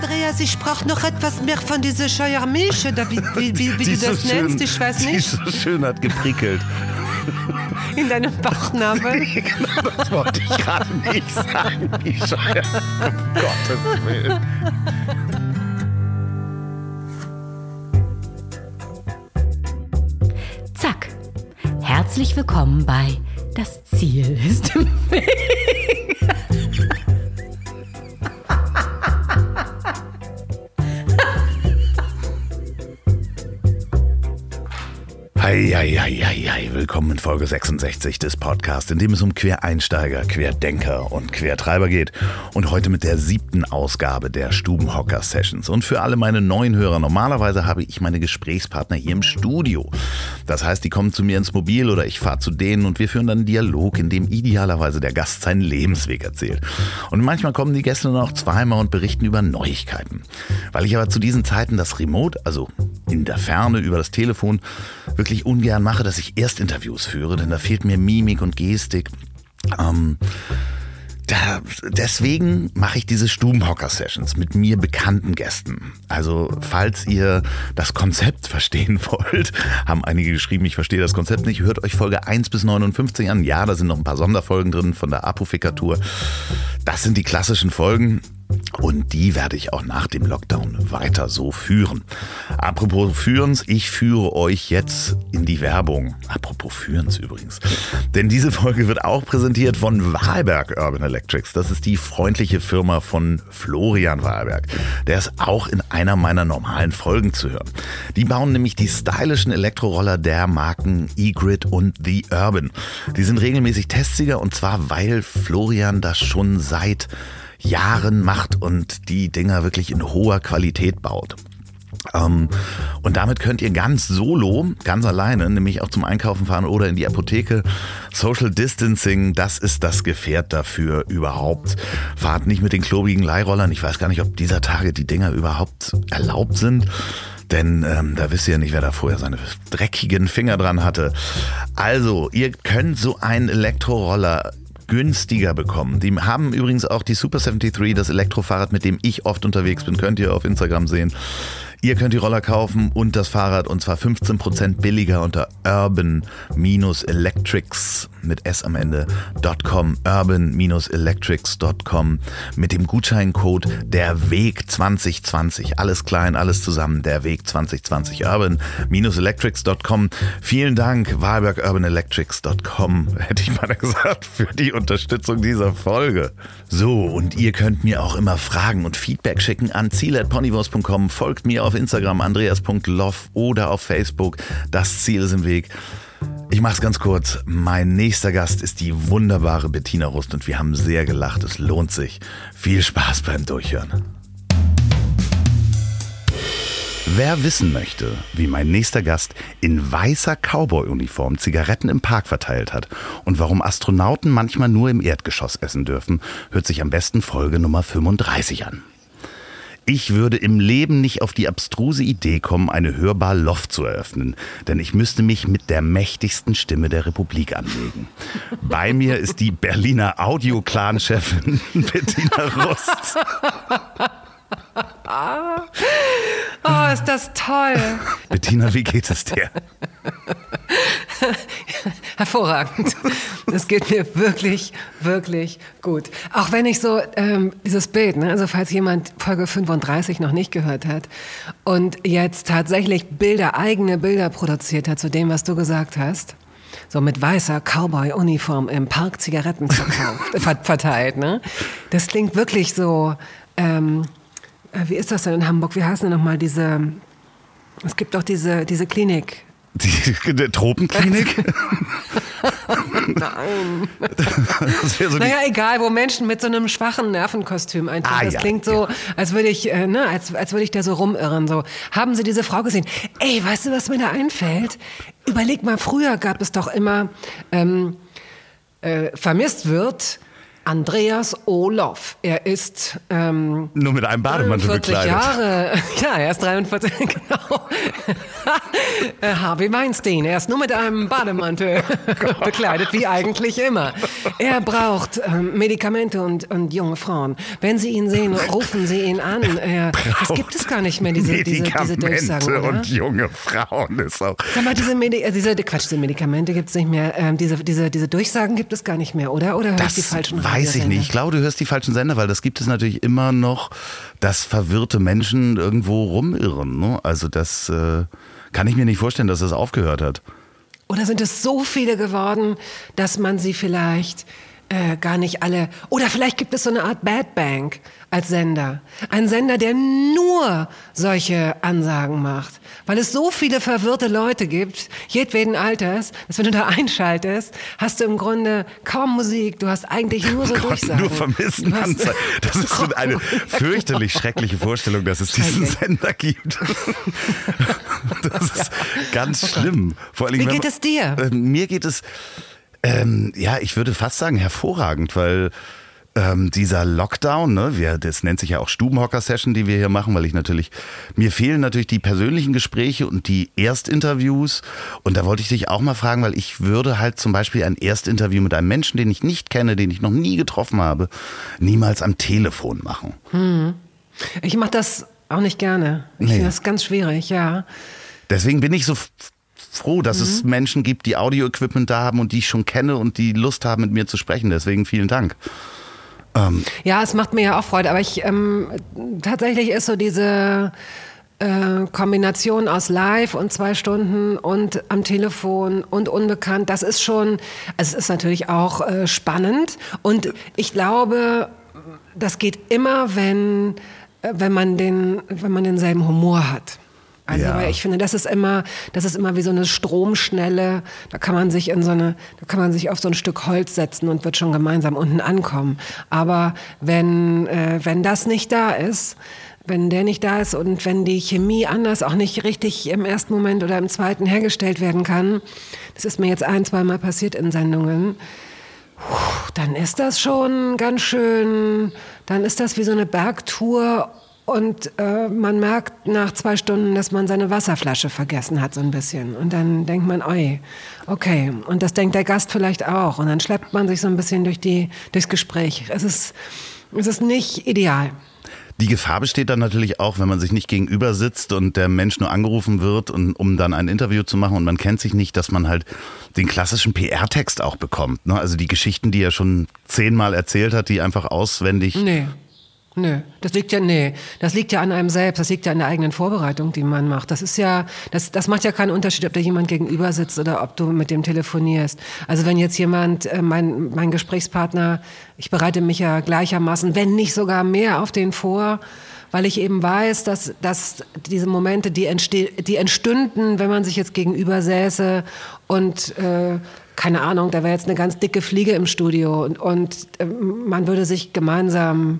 Andreas, ich brauche noch etwas mehr von dieser Scheiermilch oder wie, wie, wie, wie du das so nennst, ich weiß nicht. Die so schön hat geprickelt. In deinem Bauchnabel? genau, das wollte ich gerade nicht sagen. Die Scheier. Um Gottes Willen. Zack. Herzlich willkommen bei Das Ziel ist im Weg. Eieieiei, willkommen in Folge 66 des Podcasts, in dem es um Quereinsteiger, Querdenker und Quertreiber geht. Und heute mit der siebten Ausgabe der Stubenhocker Sessions. Und für alle meine neuen Hörer, normalerweise habe ich meine Gesprächspartner hier im Studio. Das heißt, die kommen zu mir ins Mobil oder ich fahre zu denen und wir führen dann einen Dialog, in dem idealerweise der Gast seinen Lebensweg erzählt. Und manchmal kommen die Gäste noch zweimal und berichten über Neuigkeiten. Weil ich aber zu diesen Zeiten das Remote, also in der Ferne über das Telefon, wirklich ich ungern mache, dass ich erst Interviews führe, denn da fehlt mir Mimik und Gestik. Ähm, da, deswegen mache ich diese Stubenhocker-Sessions mit mir bekannten Gästen. Also, falls ihr das Konzept verstehen wollt, haben einige geschrieben, ich verstehe das Konzept nicht, hört euch Folge 1 bis 59 an. Ja, da sind noch ein paar Sonderfolgen drin von der Apofikatur. Das sind die klassischen Folgen. Und die werde ich auch nach dem Lockdown weiter so führen. Apropos Führens, ich führe euch jetzt in die Werbung. Apropos Führens übrigens. Denn diese Folge wird auch präsentiert von Wahlberg Urban Electrics. Das ist die freundliche Firma von Florian Wahlberg. Der ist auch in einer meiner normalen Folgen zu hören. Die bauen nämlich die stylischen Elektroroller der Marken E-Grid und The Urban. Die sind regelmäßig Testsieger und zwar, weil Florian das schon seit Jahren macht und die Dinger wirklich in hoher Qualität baut. Ähm, und damit könnt ihr ganz solo, ganz alleine, nämlich auch zum Einkaufen fahren oder in die Apotheke. Social Distancing, das ist das Gefährt dafür überhaupt. Fahrt nicht mit den klobigen Leihrollern. Ich weiß gar nicht, ob dieser Tage die Dinger überhaupt erlaubt sind. Denn ähm, da wisst ihr ja nicht, wer da vorher seine dreckigen Finger dran hatte. Also, ihr könnt so einen Elektroroller günstiger bekommen. Die haben übrigens auch die Super 73, das Elektrofahrrad, mit dem ich oft unterwegs bin, könnt ihr auf Instagram sehen. Ihr könnt die Roller kaufen und das Fahrrad und zwar 15% billiger unter urban-electrics mit S am Ende .com. urban-electrics.com mit dem Gutscheincode der Weg 2020 alles klein alles zusammen der Weg 2020 urban-electrics.com vielen Dank Wahlberg urbanelectrics.com hätte ich mal gesagt für die Unterstützung dieser Folge. So und ihr könnt mir auch immer Fragen und Feedback schicken an ziel@ponywurst.com folgt mir auf Instagram andreas.loff oder auf Facebook das Ziel ist im Weg ich mach's ganz kurz. Mein nächster Gast ist die wunderbare Bettina Rust und wir haben sehr gelacht. Es lohnt sich. Viel Spaß beim Durchhören. Wer wissen möchte, wie mein nächster Gast in weißer Cowboy-Uniform Zigaretten im Park verteilt hat und warum Astronauten manchmal nur im Erdgeschoss essen dürfen, hört sich am besten Folge Nummer 35 an. Ich würde im Leben nicht auf die abstruse Idee kommen, eine Hörbar Loft zu eröffnen, denn ich müsste mich mit der mächtigsten Stimme der Republik anlegen. Bei mir ist die Berliner Audio-Clan-Chefin Bettina Rust. oh, ist das toll. Bettina, wie geht es dir? Hervorragend. Es geht mir wirklich, wirklich gut. Auch wenn ich so ähm, dieses Bild, ne, also falls jemand Folge 35 noch nicht gehört hat und jetzt tatsächlich Bilder, eigene Bilder produziert hat zu dem, was du gesagt hast, so mit weißer Cowboy-Uniform im Park Zigaretten verkauft, verteilt, ne? Das klingt wirklich so. Ähm, äh, wie ist das denn in Hamburg? Wie heißen denn nochmal diese? Es gibt doch diese, diese Klinik. Die, die Tropenklinik? Nein. So naja, egal, wo Menschen mit so einem schwachen Nervenkostüm eintreten. Ah, das ja, klingt so, ja. als würde ich, äh, ne, als, als würde ich da so rumirren. So. Haben Sie diese Frau gesehen? Ey, weißt du, was mir da einfällt? Überleg mal, früher gab es doch immer ähm, äh, vermisst wird Andreas Olof. Er ist ähm, nur mit einem Bademantel 43 bekleidet. Jahre. Ja, er ist 43, genau. Äh, Harvey Weinstein. Er ist nur mit einem Bademantel bekleidet, wie eigentlich immer. Er braucht ähm, Medikamente und, und junge Frauen. Wenn Sie ihn sehen, rufen Sie ihn an. Er, das gibt es gar nicht mehr, diese, diese, diese Medikamente Durchsagen. Oder? und junge Frauen ist auch. Sag mal, diese, Medi äh, diese, Quatsch, diese Medikamente gibt es nicht mehr. Ähm, diese, diese, diese Durchsagen gibt es gar nicht mehr, oder? Oder höre ich die falschen weiß ich nicht. Ich glaube, du hörst die falschen Sender, weil das gibt es natürlich immer noch, dass verwirrte Menschen irgendwo rumirren. Ne? Also das äh, kann ich mir nicht vorstellen, dass das aufgehört hat. Oder sind es so viele geworden, dass man sie vielleicht äh, gar nicht alle. Oder vielleicht gibt es so eine Art Bad Bank als Sender. Ein Sender, der nur solche Ansagen macht. Weil es so viele verwirrte Leute gibt, jedweden Alters, dass wenn du da einschaltest, hast du im Grunde kaum Musik. Du hast eigentlich nur so Gott, Durchsagen. nur hast- Anzeigen. Das ist so eine fürchterlich schreckliche Vorstellung, dass es diesen. Sender gibt. Das ist ganz schlimm. Vor allem, Wie geht es dir? Äh, mir geht es, ähm, ja, ich würde fast sagen, hervorragend, weil ähm, dieser Lockdown, ne, wir, das nennt sich ja auch Stubenhocker-Session, die wir hier machen, weil ich natürlich, mir fehlen natürlich die persönlichen Gespräche und die Erstinterviews. Und da wollte ich dich auch mal fragen, weil ich würde halt zum Beispiel ein Erstinterview mit einem Menschen, den ich nicht kenne, den ich noch nie getroffen habe, niemals am Telefon machen. Ich mache das auch nicht gerne. Ich Nee. finde das ganz schwierig, ja. Deswegen bin ich so froh, dass es Mhm. Menschen gibt, die Audio-Equipment da haben und die ich schon kenne und die Lust haben, mit mir zu sprechen. Deswegen vielen Dank. Ja, es macht mir ja auch Freude, aber ich ähm, tatsächlich ist so diese äh, Kombination aus Live und zwei Stunden und am Telefon und unbekannt, das ist schon, es ist natürlich auch äh, spannend und ich glaube, das geht immer, wenn, äh, wenn man den, wenn man denselben Humor hat. Also, Ja. weil ich finde, das ist immer, das ist immer wie so eine Stromschnelle. Da kann man sich in so eine, da kann man sich auf so ein Stück Holz setzen und wird schon gemeinsam unten ankommen. Aber wenn, äh, wenn das nicht da ist, wenn der nicht da ist und wenn die Chemie anders auch nicht richtig im ersten Moment oder im zweiten hergestellt werden kann, das ist mir jetzt ein, zweimal passiert in Sendungen, dann ist das schon ganz schön, dann ist das wie so eine Bergtour und äh, man merkt nach zwei Stunden, dass man seine Wasserflasche vergessen hat so ein bisschen. Und dann denkt man, oi, okay. Und das denkt der Gast vielleicht auch. Und dann schleppt man sich so ein bisschen durch die, durchs Gespräch. Es ist, es ist nicht ideal. Die Gefahr besteht dann natürlich auch, wenn man sich nicht gegenüber sitzt und der Mensch nur angerufen wird, und, um dann ein Interview zu machen und man kennt sich nicht, dass man halt den klassischen PR-Text auch bekommt. Ne? Also die Geschichten, die er schon zehnmal erzählt hat, die einfach auswendig. Nee. Nö, das liegt ja, nee, das liegt ja an einem selbst, das liegt ja an der eigenen Vorbereitung, die man macht. Das ist ja, das, das macht ja keinen Unterschied, ob da jemand gegenüber sitzt oder ob du mit dem telefonierst. Also wenn jetzt jemand, äh, mein, mein Gesprächspartner, ich bereite mich ja gleichermaßen, wenn nicht sogar mehr auf den vor, weil ich eben weiß, dass, dass diese Momente, die, entste die entstünden, wenn man sich jetzt gegenüber säße und äh, keine Ahnung, da wäre jetzt eine ganz dicke Fliege im Studio und, und äh, man würde sich gemeinsam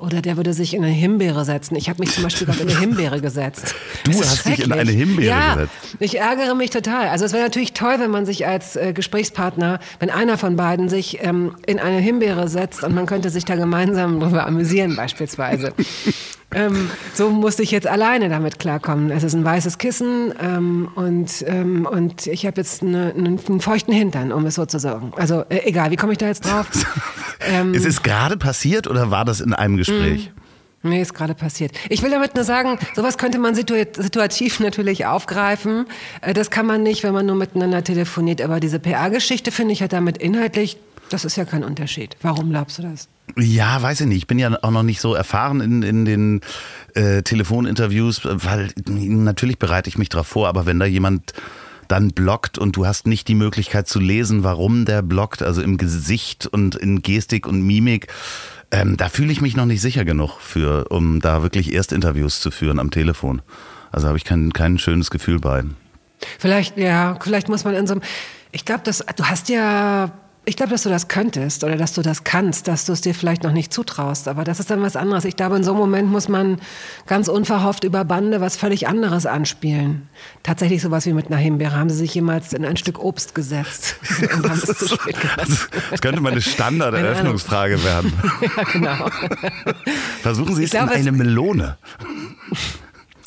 oder der würde sich in eine Himbeere setzen. Ich habe mich zum Beispiel gerade in eine Himbeere gesetzt. Du hast dich in eine Himbeere ja, gesetzt. Ich ärgere mich total. Also es wäre natürlich toll, wenn man sich als äh, Gesprächspartner, wenn einer von beiden sich ähm, in eine Himbeere setzt und man könnte sich da gemeinsam drüber amüsieren beispielsweise. ähm, so musste ich jetzt alleine damit klarkommen. Es ist ein weißes Kissen ähm, und, ähm, und ich habe jetzt eine, einen, feuchten Hintern, um es so zu sagen. Also äh, egal, wie komme ich da jetzt drauf? ähm, Ist es gerade passiert oder war das in einem Gespräch? Nee, ist gerade passiert. Ich will damit nur sagen, sowas könnte man situa- situativ natürlich aufgreifen. Äh, Das kann man nicht, wenn man nur miteinander telefoniert. Aber diese PR-Geschichte finde ich halt damit inhaltlich, das ist ja kein Unterschied. Warum glaubst du das? Ja, weiß ich nicht. Ich bin ja auch noch nicht so erfahren in, in den äh, Telefoninterviews, weil natürlich bereite ich mich darauf vor, aber wenn da jemand dann blockt und du hast nicht die Möglichkeit zu lesen, warum der blockt, also im Gesicht und in Gestik und Mimik, ähm, da fühle ich mich noch nicht sicher genug für, um da wirklich Erstinterviews zu führen am Telefon. Also habe ich kein, kein schönes Gefühl bei. Vielleicht, ja, vielleicht muss man in so einem. Ich glaube, du hast ja ich glaube, dass du das könntest oder dass du das kannst, dass du es dir vielleicht noch nicht zutraust. Aber das ist dann was anderes. Ich glaube, in so einem Moment muss man ganz unverhofft über Bande was völlig anderes anspielen. Tatsächlich sowas wie mit einer Himbeere. Haben sie sich jemals in ein Stück Obst gesetzt und haben es zu spät das, das könnte meine Standard-Eröffnungsfrage werden. ja, genau. Versuchen Sie es glaube, in eine Melone.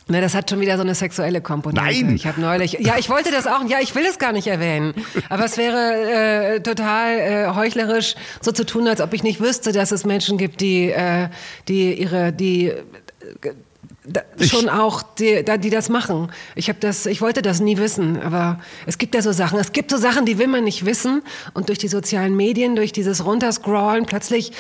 Ne, das hat schon wieder so eine sexuelle Komponente. Nein! Ich habe neulich, ja, ich wollte das auch, ja, ich will es gar nicht erwähnen, aber es wäre äh, total äh, heuchlerisch, so zu tun, als ob ich nicht wüsste, dass es Menschen gibt, die, äh, die ihre, die äh, da, schon auch, die, die das machen. Ich habe das, ich wollte das nie wissen, aber es gibt ja so Sachen. Es gibt so Sachen, die will man nicht wissen und durch die sozialen Medien, durch dieses Runterscrollen plötzlich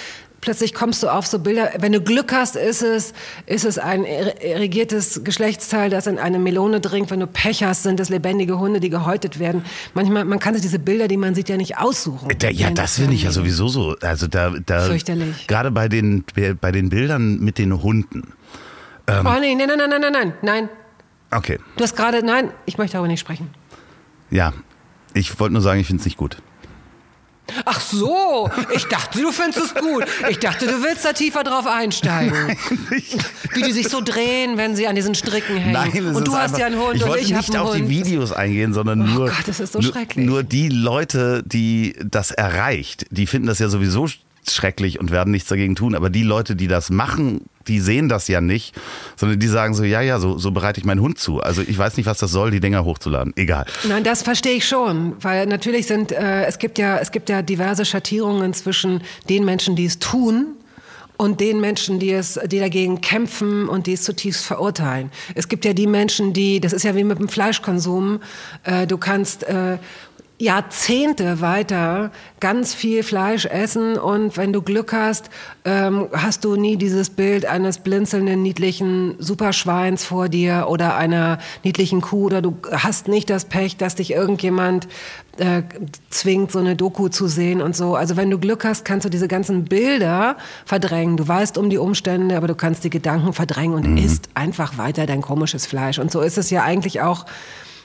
plötzlich kommst du auf so Bilder. Wenn du Glück hast, ist es, ist es ein irrigiertes Geschlechtsteil, das in eine Melone dringt. Wenn du Pech hast, sind es lebendige Hunde, die gehäutet werden. Manchmal, man kann sich diese Bilder, die man sieht, ja nicht aussuchen. Da, ja, das finde ich ja sowieso so. Also da, da Fürchterlich. Gerade bei den, bei den Bildern mit den Hunden. Ähm, oh nee, nein, nein, nein, nein, nein, nein. Okay. Du hast gerade, nein, ich möchte darüber nicht sprechen. Ja, ich wollte nur sagen, ich finde es nicht gut. Ach so, ich dachte, du findest es gut. Ich dachte, du willst da tiefer drauf einsteigen. Nein, Wie die sich so drehen, wenn sie an diesen Stricken hängen. Nein, und du hast ja einen Hund ich und ich habe Hund. Nicht auf die Videos eingehen, sondern oh nur, Gott, das ist so nur, schrecklich. nur die Leute, die das erreicht, die finden das ja sowieso schrecklich und werden nichts dagegen tun. Aber die Leute, die das machen, die sehen das ja nicht, sondern die sagen so, ja, ja, so, so bereite ich meinen Hund zu. Also ich weiß nicht, was das soll, die Dinger hochzuladen. Egal. Nein, das verstehe ich schon, weil natürlich sind, äh, es gibt ja, es gibt ja diverse Schattierungen zwischen den Menschen, die es tun und den Menschen, die es, die dagegen kämpfen und die es zutiefst verurteilen. Es gibt ja die Menschen, die, das ist ja wie mit dem Fleischkonsum, äh, du kannst äh, Jahrzehnte weiter ganz viel Fleisch essen und wenn du Glück hast, ähm, hast du nie dieses Bild eines blinzelnden, niedlichen Superschweins vor dir oder einer niedlichen Kuh oder du hast nicht das Pech, dass dich irgendjemand äh, zwingt, so eine Doku zu sehen und so. Also wenn du Glück hast, kannst du diese ganzen Bilder verdrängen. Du weißt um die Umstände, aber du kannst die Gedanken verdrängen und mhm. isst einfach weiter dein komisches Fleisch. Und so ist es ja eigentlich auch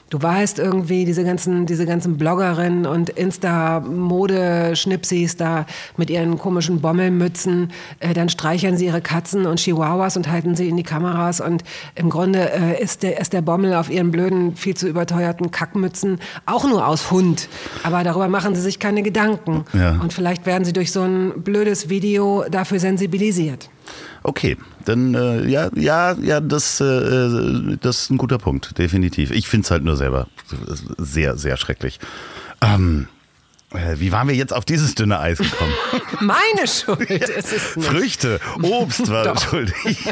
Du weißt irgendwie, diese ganzen, diese ganzen Bloggerinnen und Insta-Mode-Schnipsis da mit ihren komischen Bommelmützen, äh, dann streichern sie ihre Katzen und Chihuahuas und halten sie in die Kameras und im Grunde äh, ist, der, ist der Bommel auf ihren blöden, viel zu überteuerten Kackmützen auch nur aus Hund. Aber darüber machen sie sich keine Gedanken. Ja. Und vielleicht werden sie durch so ein blödes Video dafür sensibilisiert. Okay, dann äh, ja, ja, ja, das, äh, das ist ein guter Punkt, definitiv. Ich finde es halt nur selber sehr, sehr schrecklich. Ähm, äh, wie waren wir jetzt auf dieses dünne Eis gekommen? Meine Schuld ist es nicht. Früchte, Obst war schuldig.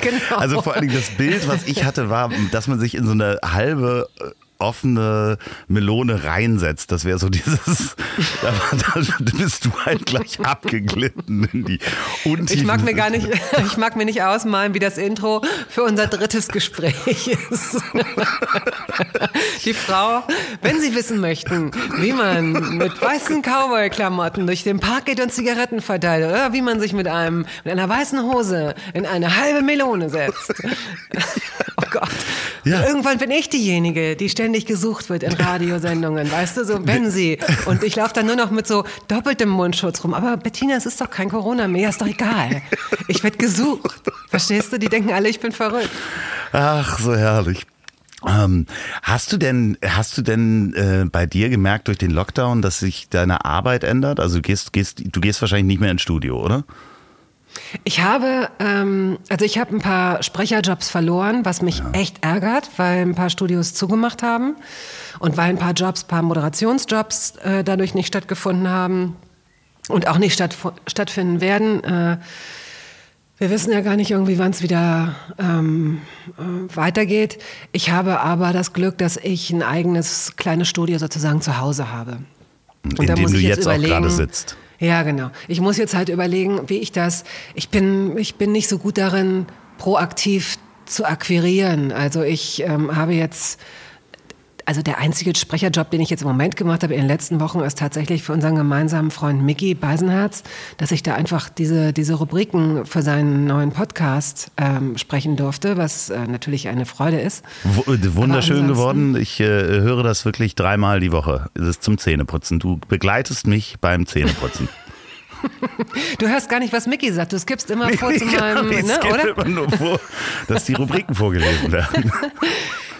genau. Also vor allem das Bild, was ich hatte, war, dass man sich in so eine halbe äh, offene Melone reinsetzt. Das wäre so dieses, da, da, bist du halt gleich abgeglitten in die Untiefen. Ich mag mir gar nicht, ich mag mir nicht ausmalen, wie das Intro für unser drittes Gespräch ist. Die Frau, wenn Sie wissen möchten, wie man mit weißen Cowboy-Klamotten durch den Park geht und Zigaretten verteilt, oder wie man sich mit einem, mit einer weißen Hose in eine halbe Melone setzt. Oh Gott. Ja. Irgendwann bin ich diejenige, die ständig ständig gesucht wird in Radiosendungen, weißt du, so wenn sie. Und ich laufe dann nur noch mit so doppeltem Mundschutz rum. Aber Bettina, es ist doch kein Corona mehr, ist doch egal. Ich werde gesucht. Verstehst du? Die denken alle, ich bin verrückt. Ach, so herrlich. Ähm, hast du denn, hast du denn äh, bei dir gemerkt durch den Lockdown, dass sich deine Arbeit ändert? Also du gehst, gehst, du gehst wahrscheinlich nicht mehr ins Studio, oder? Ich habe, ähm, also ich habe ein paar Sprecherjobs verloren, was mich ja. echt ärgert, weil ein paar Studios zugemacht haben und weil ein paar Jobs, ein paar Moderationsjobs äh, dadurch nicht stattgefunden haben und auch nicht statt, stattfinden werden. Äh, wir wissen ja gar nicht irgendwie, wann es wieder ähm, äh, weitergeht. Ich habe aber das Glück, dass ich ein eigenes kleines Studio sozusagen zu Hause habe. Und in dem du jetzt, jetzt auch gerade sitzt. Ja, genau. Ich muss jetzt halt überlegen, wie ich das. Ich bin, ich bin nicht so gut darin, proaktiv zu akquirieren. Also ich ähm, habe jetzt Also der einzige Sprecherjob, den ich jetzt im Moment gemacht habe in den letzten Wochen, ist tatsächlich für unseren gemeinsamen Freund Mickey Beisenherz, dass ich da einfach diese, diese Rubriken für seinen neuen Podcast ähm, sprechen durfte, was äh, natürlich eine Freude ist. W wunderschön geworden. Ich äh, höre das wirklich dreimal die Woche. Das ist zum Zähneputzen. Du begleitest mich beim Zähneputzen. Du hörst gar nicht, was Mickey sagt. Du skippst immer vor zu meinem, ich ne, oder? immer nur vor, dass die Rubriken vorgelesen werden.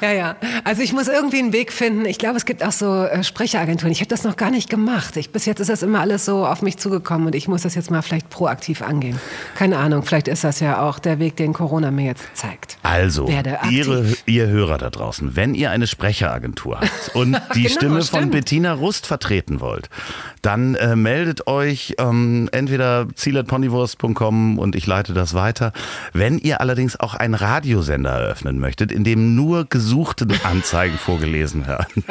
Ja, ja. Also ich muss irgendwie einen Weg finden. Ich glaube, es gibt auch so äh, Sprecheragenturen. Ich habe das noch gar nicht gemacht. Ich, bis jetzt ist das immer alles so auf mich zugekommen und ich muss das jetzt mal vielleicht proaktiv angehen. Keine Ahnung, vielleicht ist das ja auch der Weg, den Corona mir jetzt zeigt. Also, ihre, ihr Hörer da draußen, wenn ihr eine Sprecheragentur habt und die genau, Stimme stimmt. von Bettina Rust vertreten wollt, dann äh, meldet euch ähm, entweder ziel.ponywurst.com und ich leite das weiter. Wenn ihr allerdings auch einen Radiosender eröffnen möchtet, in dem nur gesuchte Anzeigen vorgelesen werden,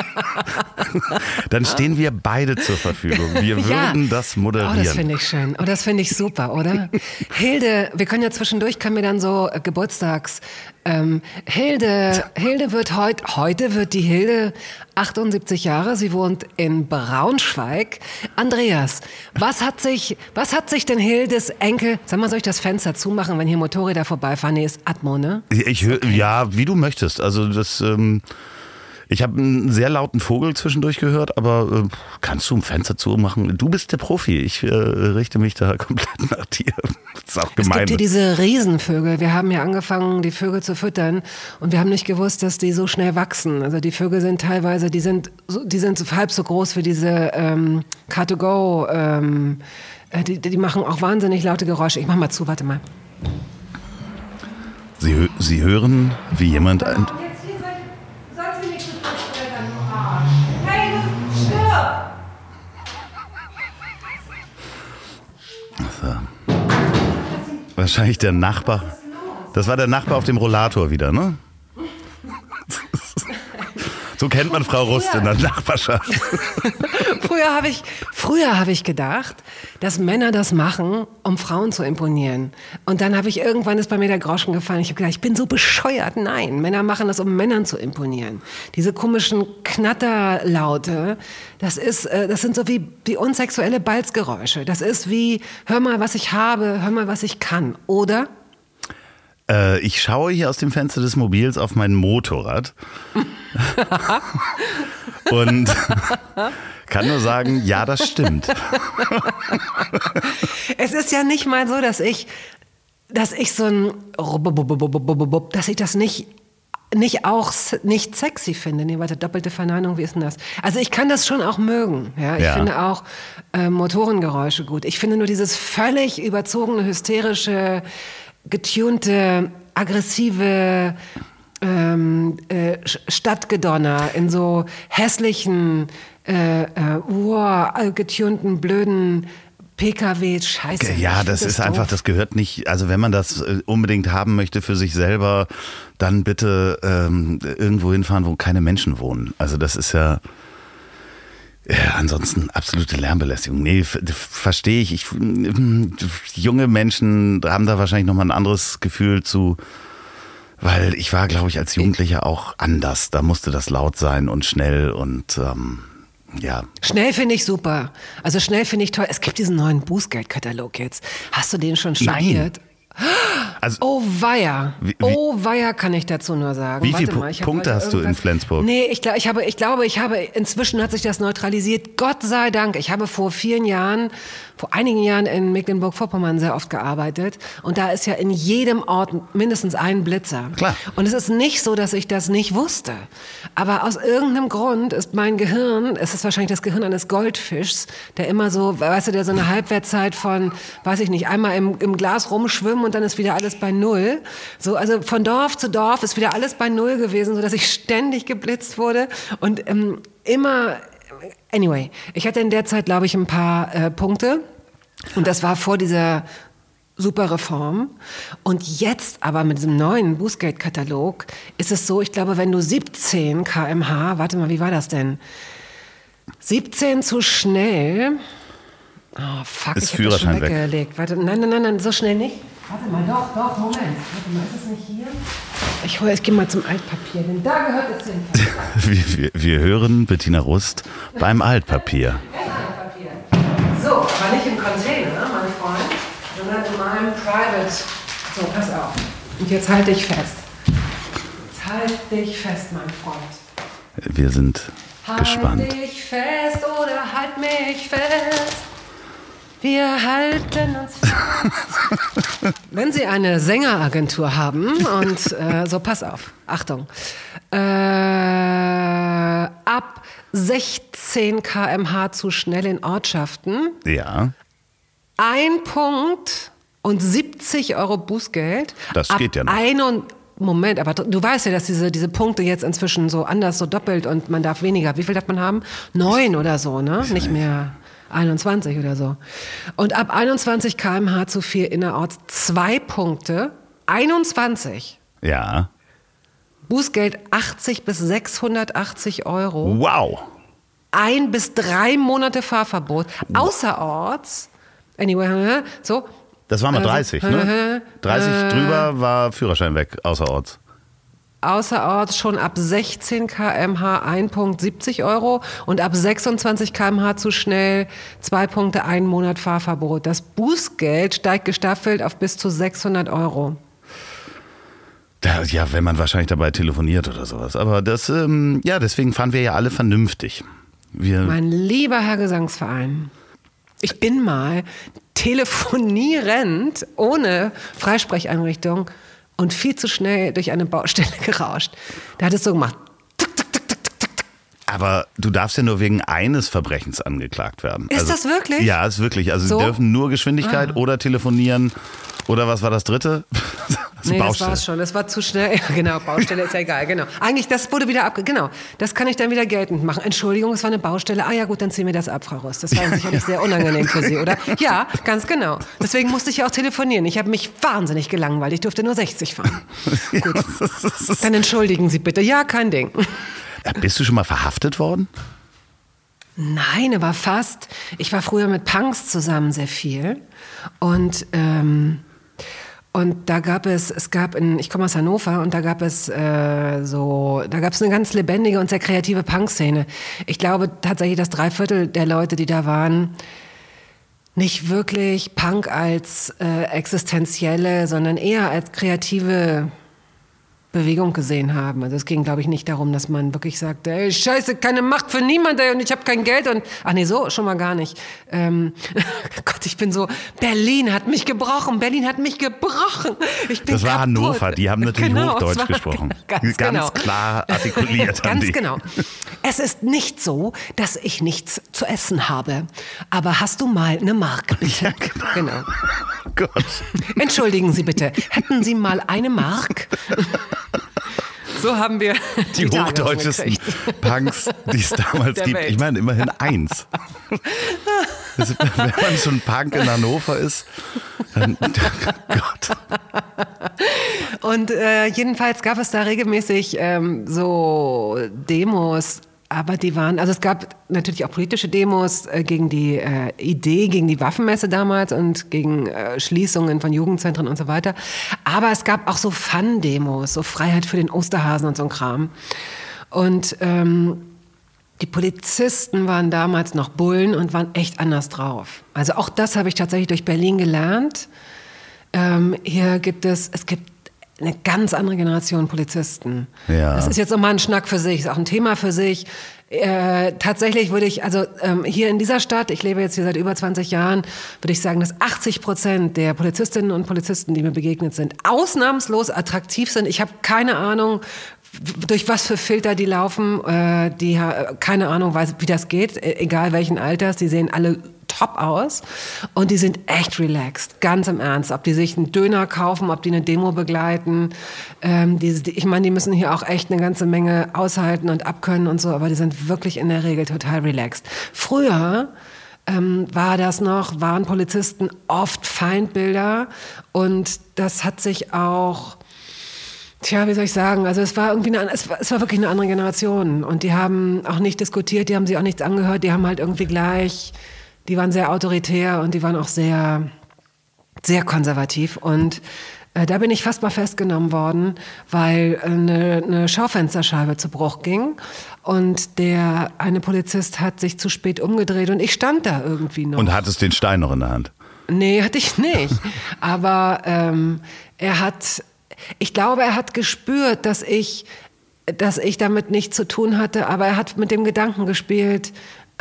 dann stehen wir beide zur Verfügung. Wir würden ja. das moderieren. Oh, das finde ich schön. Oh, das finde ich super, oder? Hilde, wir können ja zwischendurch, können wir dann so äh, Geburtstags ähm, Hilde, Hilde wird heute, heute wird die Hilde 78 Jahre. Sie wohnt in Braunschweig. Andreas, was hat sich, was hat sich denn Hildes Enkel, sag mal, soll ich das Fenster zumachen, wenn hier Motorräder vorbeifahren? Nee, ist Atmo, ne? Ich höre, okay. ja, wie du möchtest. Also das, ähm, ich habe einen sehr lauten Vogel zwischendurch gehört, aber äh, kannst du ein Fenster zumachen? Du bist der Profi. Ich äh, richte mich da komplett nach dir. Das ist auch gemein. Es gibt hier diese Riesenvögel. Wir haben ja angefangen, die Vögel zu füttern und wir haben nicht gewusst, dass die so schnell wachsen. Also die Vögel sind teilweise, die sind, die sind halb so groß wie diese ähm, Car2Go. Ähm, äh, die, die machen auch wahnsinnig laute Geräusche. Ich mach mal zu, warte mal. Sie, Sie hören, wie jemand ein... Wahrscheinlich der Nachbar. Das war der Nachbar auf dem Rollator wieder, ne? So kennt man Frau Rust in der Nachbarschaft. früher habe ich, früher habe ich gedacht, dass Männer das machen, um Frauen zu imponieren. Und dann habe ich irgendwann ist bei mir der Groschen gefallen. Ich habe gedacht, ich bin so bescheuert. Nein, Männer machen das, um Männern zu imponieren. Diese komischen Knatterlaute, das ist, äh, das sind so wie, wie unsexuelle Balzgeräusche. Das ist wie, hör mal, was ich habe, hör mal, was ich kann. Oder? Äh, ich schaue hier aus dem Fenster des Mobils auf mein Motorrad. und kann nur sagen, ja, das stimmt. es ist ja nicht mal so, dass ich, dass ich so ein, dass ich das nicht nicht auch nicht sexy finde. Nee, warte, doppelte Verneinung, wie ist denn das? Also ich kann das schon auch mögen. Ja, ich ja. finde auch äh, Motorengeräusche gut. Ich finde nur dieses völlig überzogene, hysterische, getunte, aggressive ähm, äh, Stadtgedonner in so hässlichen, äh, äh, wow, getunten, blöden PKW, scheiße. Ja, das ist doof. einfach, das gehört nicht, also wenn man das äh, unbedingt haben möchte für sich selber, dann bitte ähm, irgendwo hinfahren, wo keine Menschen wohnen. Also das ist ja, ja ansonsten absolute Lärmbelästigung. Nee, verstehe ich. ich. Junge Menschen haben da wahrscheinlich nochmal ein anderes Gefühl zu, weil ich war, glaube ich, als Jugendlicher auch anders. Da musste das laut sein und schnell und ähm, ja. Schnell finde ich super. Also schnell finde ich toll. Es gibt diesen neuen Bußgeldkatalog jetzt. Hast du den schon studiert? Nein. Also, oh weia. Wie, wie, oh weia kann ich dazu nur sagen. Wie viele Punkte hast du in Flensburg? Nee, ich, ich, habe, ich glaube, ich habe, inzwischen hat sich das neutralisiert. Gott sei Dank. Ich habe vor vielen Jahren vor einigen Jahren in Mecklenburg-Vorpommern sehr oft gearbeitet und da ist ja in jedem Ort mindestens ein Blitzer. Klar. Und es ist nicht so, dass ich das nicht wusste. Aber aus irgendeinem Grund ist mein Gehirn, es ist wahrscheinlich das Gehirn eines Goldfischs, der immer so, weißt du, der so eine Halbwertzeit von, weiß ich nicht, einmal im, im Glas rumschwimmen und dann ist wieder alles bei Null. So, also von Dorf zu Dorf ist wieder alles bei Null gewesen, so dass ich ständig geblitzt wurde und ähm, immer Anyway, ich hatte in der Zeit, glaube ich, ein paar äh, Punkte. Und das war vor dieser super Reform. Und jetzt aber mit diesem neuen Bußgeldkatalog ist es so, ich glaube, wenn du 17 kmh, warte mal, wie war das denn? 17 zu schnell. Oh, fuck, ist ich Führerschein das schon weggelegt. Weg. Warte, nein, nein, nein, nein, so schnell nicht. Warte mal, doch, doch, Moment. Warte mal, ist es nicht hier? Ich, hol- ich gehe mal zum Altpapier, denn da gehört es hin. Wir, wir, wir hören Bettina Rust beim Altpapier. Altpapier. So, aber nicht im Container, mein Freund, sondern in meinem Private. So, pass auf. Und jetzt halt dich fest. Jetzt halt dich fest, mein Freund. Wir sind gespannt. Halt dich fest oder halt mich fest. Wir halten uns. Wenn Sie eine Sängeragentur haben und äh, so, pass auf, Achtung, äh, ab 16 km/h zu schnell in Ortschaften, Ja, ein Punkt und 70 Euro Bußgeld. Das ab geht ja noch. Ein und Moment, aber du weißt ja, dass diese, diese Punkte jetzt inzwischen so anders, so doppelt und man darf weniger. Wie viel darf man haben? Neun oder so, ne? Nicht mehr 21 oder so. Und ab 21 km/h zu viel innerorts zwei Punkte. 21. ja. Bußgeld 80 bis 680 Euro. Wow. Ein bis drei Monate Fahrverbot. Außerorts. Anyway, so. Das war mal Also, 30, ne? 30 drüber war Führerschein weg, außerorts. Außerorts schon ab 16 km/h 1 Punkt 70 Euro und ab 26 km/h zu schnell 2 Punkte, ein Monat Fahrverbot. Das Bußgeld steigt gestaffelt auf bis zu 600 Euro. Da, ja, wenn man wahrscheinlich dabei telefoniert oder sowas. Aber das, ähm, ja, deswegen fahren wir ja alle vernünftig. Wir, Mein lieber Herr Gesangsverein, ich bin mal telefonierend ohne Freisprecheinrichtung und viel zu schnell durch eine Baustelle gerauscht. Da hat es so gemacht. aber du darfst ja nur wegen eines Verbrechens angeklagt werden. Ist das wirklich? Ja, ist wirklich. Also So? sie dürfen nur Geschwindigkeit oder telefonieren. Oder was war das dritte? Das Nee, das Baustelle. war's schon. Das war zu schnell. Ja, genau, Baustelle ist ja egal. Genau. Eigentlich, das wurde wieder abge... Genau, das kann ich dann wieder geltend machen. Entschuldigung, es war eine Baustelle. Ah ja gut, dann ziehen wir das ab, Frau Rost. Das war sicherlich sehr unangenehm für Sie, oder? Ja, ganz genau. Deswegen musste ich ja auch telefonieren. Ich habe mich wahnsinnig gelangweilt. Ich durfte nur 60 fahren. Gut. Dann entschuldigen Sie bitte. Ja, kein Ding. Bist du schon mal verhaftet worden? Nein, aber fast. Ich war früher mit Punks zusammen sehr viel. Und, ähm, und da gab es, es gab in, ich komme aus Hannover und da gab es äh, so, da gab es eine ganz lebendige und sehr kreative Punk-Szene. Ich glaube tatsächlich, dass drei Viertel der Leute, die da waren, nicht wirklich Punk als äh, existenzielle, sondern eher als kreative Bewegung gesehen haben. Also es ging, glaube ich, nicht darum, dass man wirklich sagt, ey, scheiße, keine Macht für niemand ey, und ich habe kein Geld und ach nee, so schon mal gar nicht. Ähm, Gott, ich bin so, Berlin hat mich gebrochen, Berlin hat mich gebrochen. Ich bin Das war kaputt. Hannover, die haben natürlich Genau, Hochdeutsch war- gesprochen. Ganz, Ganz genau. klar artikuliert Ganz genau. Es ist nicht so, dass ich nichts zu essen habe. Aber hast du mal eine Mark, bitte? genau. Oh Gott. Entschuldigen Sie bitte, hätten Sie mal eine Mark? So haben wir Die, Tage hochdeutschesten. Punks, die es damals Der gibt. Welt. Ich meine, immerhin eins. Das, wenn man schon Punk in Hannover ist, dann, Gott. Und äh, jedenfalls gab es da regelmäßig ähm, so Demos, aber die waren, also es gab natürlich auch politische Demos äh, gegen die äh, Idee, gegen die Waffenmesse damals und gegen äh, Schließungen von Jugendzentren und so weiter. Aber es gab auch so Fun-Demos, so Freiheit für den Osterhasen und so ein Kram. Und ähm, die Polizisten waren damals noch Bullen und waren echt anders drauf. Also auch das habe ich tatsächlich durch Berlin gelernt. Ähm, hier gibt es, es gibt eine ganz andere Generation Polizisten. Ja. Das ist jetzt nochmal ein Schnack für sich, ist auch ein Thema für sich. Äh, tatsächlich würde ich, also ähm, hier in dieser Stadt, ich lebe jetzt hier seit über 20 Jahren, würde ich sagen, dass 80 Prozent der Polizistinnen und Polizisten, die mir begegnet sind, ausnahmslos attraktiv sind. Ich habe keine Ahnung, durch was für Filter die laufen, äh, die keine Ahnung, weiß, wie das geht, e- egal welchen Alters, die sehen alle top aus und die sind echt relaxed, ganz im Ernst. Ob die sich einen Döner kaufen, ob die eine Demo begleiten. Ähm, die, ich meine, die müssen hier auch echt eine ganze Menge aushalten und abkönnen und so, aber die sind wirklich in der Regel total relaxed. Früher ähm, war das noch, waren Polizisten oft Feindbilder und das hat sich auch Tja, wie soll ich sagen? Also es war irgendwie eine, es war, es war wirklich eine andere Generation und die haben auch nicht diskutiert, die haben sich auch nichts angehört, die haben halt irgendwie gleich, die waren sehr autoritär und die waren auch sehr sehr konservativ und äh, da bin ich fast mal festgenommen worden, weil eine, eine Schaufensterscheibe zu Bruch ging und der eine Polizist hat sich zu spät umgedreht und ich stand da irgendwie noch. Und hattest den Stein noch in der Hand? Nee, hatte ich nicht. Aber ähm, er hat, ich glaube, er hat gespürt, dass ich, dass ich damit nichts zu tun hatte, aber er hat mit dem Gedanken gespielt,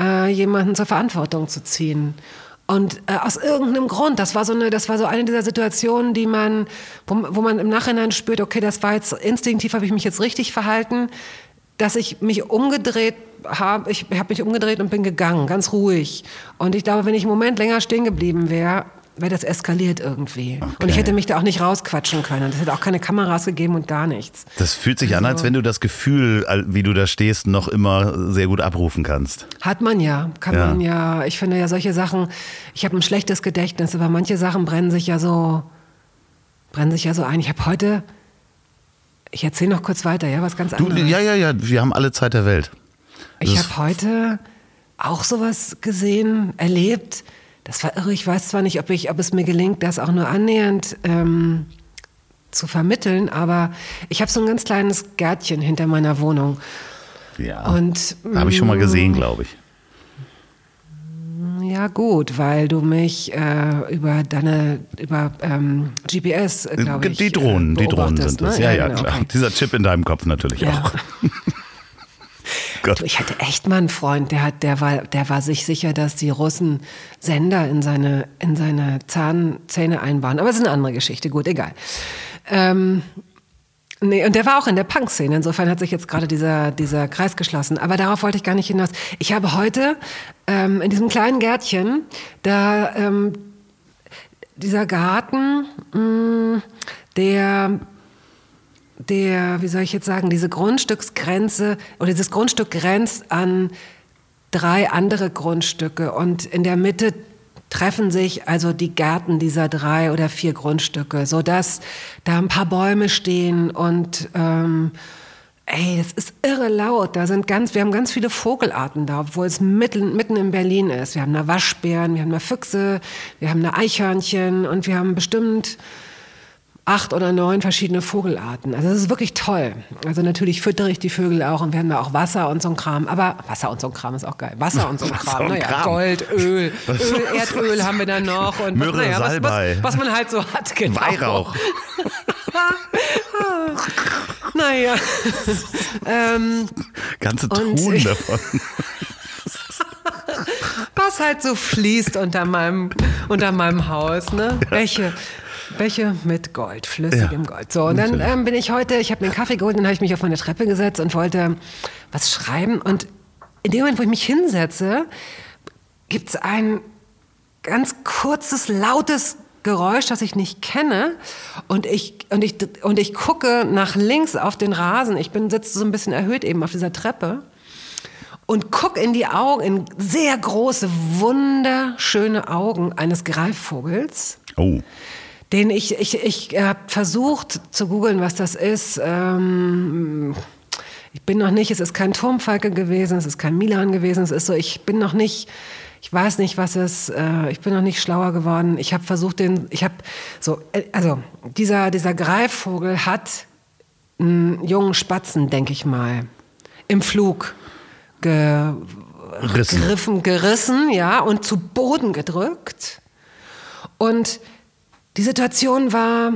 äh, jemanden zur Verantwortung zu ziehen. Und äh, aus irgendeinem Grund, das war so eine, das war so eine dieser Situationen, die man, wo, wo man im Nachhinein spürt, okay, das war jetzt instinktiv, habe ich mich jetzt richtig verhalten, dass ich mich umgedreht habe, ich habe mich umgedreht und bin gegangen, ganz ruhig. Und ich glaube, wenn ich einen Moment länger stehen geblieben wäre, wäre das eskaliert irgendwie. Okay. Und ich hätte mich da auch nicht rausquatschen können. Es hätte auch keine Kameras gegeben und gar nichts. Das fühlt sich also, an, als wenn du das Gefühl, wie du da stehst, noch immer sehr gut abrufen kannst. Hat man ja, kann ja. man ja. Ich finde ja solche Sachen, ich habe ein schlechtes Gedächtnis, aber manche Sachen brennen sich ja so, brennen sich ja so ein. Ich habe heute, ich erzähle noch kurz weiter, ja, was ganz anderes. Du, ja, ja, ja, wir haben alle Zeit der Welt. Ich habe heute auch sowas gesehen, erlebt das war irre. Ich weiß zwar nicht, ob, ich, ob es mir gelingt, das auch nur annähernd ähm, zu vermitteln, aber ich habe so ein ganz kleines Gärtchen hinter meiner Wohnung. Ja. Und habe ich schon mal gesehen, glaube ich. Ja gut, weil du mich äh, über deine über ähm, GPS, äh, glaube ich, die Drohnen, äh, die Drohnen sind es. Ne? Ja, ja, genau, klar. Okay. Dieser Chip in deinem Kopf natürlich ja. auch. Gott. Ich hatte echt mal einen Freund, der, hat, der, war, der war sich sicher, dass die Russen Sender in seine, in seine Zahnzähne einbauen. Aber es ist eine andere Geschichte, gut, egal. Ähm, Nee, und der war auch in der Punk-Szene. Insofern hat sich jetzt gerade dieser, dieser Kreis geschlossen. Aber darauf wollte ich gar nicht hinaus. Ich habe heute ähm, in diesem kleinen Gärtchen, da ähm, dieser Garten, mh, mm, der der, wie soll ich jetzt sagen, diese Grundstücksgrenze oder dieses Grundstück grenzt an drei andere Grundstücke und in der Mitte treffen sich also die Gärten dieser drei oder vier Grundstücke, so dass da ein paar Bäume stehen und ähm, ey, das ist irre laut. Da sind ganz, wir haben ganz viele Vogelarten da, obwohl es mitten, mitten in Berlin ist. Wir haben da Waschbären, wir haben da Füchse, wir haben da Eichhörnchen und wir haben bestimmt acht oder neun verschiedene Vogelarten. Also das ist wirklich toll. Also natürlich füttere ich die Vögel auch und wir haben da auch Wasser und so ein Kram. Aber Wasser und so ein Kram ist auch geil. Wasser und so ein Kram. Naja, Kram. Gold, Öl, Öl, Erdöl haben wir dann noch. Und Möhre, was, naja, was, was, was, man halt so hat. Genau. Weihrauch. naja. ähm, Ganze Truhen davon. was halt so fließt unter meinem, unter meinem Haus. Ne? Ja. Welche Becher mit Gold, flüssigem ja, Gold. So, und dann ähm, bin ich heute, ich habe mir einen Kaffee geholt, dann habe ich mich auf meine Treppe gesetzt und wollte was schreiben. Und in dem Moment, wo ich mich hinsetze, gibt es ein ganz kurzes, lautes Geräusch, das ich nicht kenne. Und ich, und ich, und ich gucke nach links auf den Rasen. Ich bin sitze so ein bisschen erhöht eben auf dieser Treppe und guck in die Augen, in sehr große, wunderschöne Augen eines Greifvogels. Oh den ich, ich, ich habe versucht zu googeln, was das ist. Ähm, ich bin noch nicht, es ist kein Turmfalke gewesen, es ist kein Milan gewesen, es ist so, ich bin noch nicht, ich weiß nicht, was es, äh, ich bin noch nicht schlauer geworden. Ich habe versucht, den, ich habe so, äh, also dieser, dieser Greifvogel hat einen jungen Spatzen, denke ich mal, im Flug gerissen. gegriffen, gerissen, ja, und zu Boden gedrückt. Und die Situation war,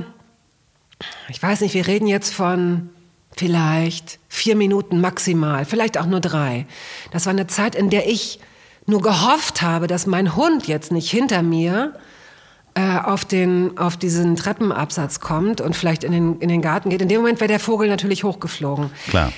ich weiß nicht, wir reden jetzt von vielleicht vier Minuten maximal, vielleicht auch nur drei. Das war eine Zeit, in der ich nur gehofft habe, dass mein Hund jetzt nicht hinter mir äh, auf, den, auf diesen Treppenabsatz kommt und vielleicht in den, in den Garten geht. In dem Moment wäre der Vogel natürlich hochgeflogen. Klar.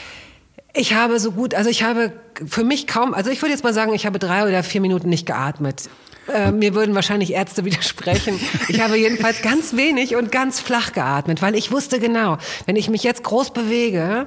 Ich habe so gut, also ich habe für mich kaum, also ich würde jetzt mal sagen, ich habe drei oder vier Minuten nicht geatmet. Äh, mir würden wahrscheinlich Ärzte widersprechen. Ich habe jedenfalls ganz wenig und ganz flach geatmet, weil ich wusste genau, wenn ich mich jetzt groß bewege,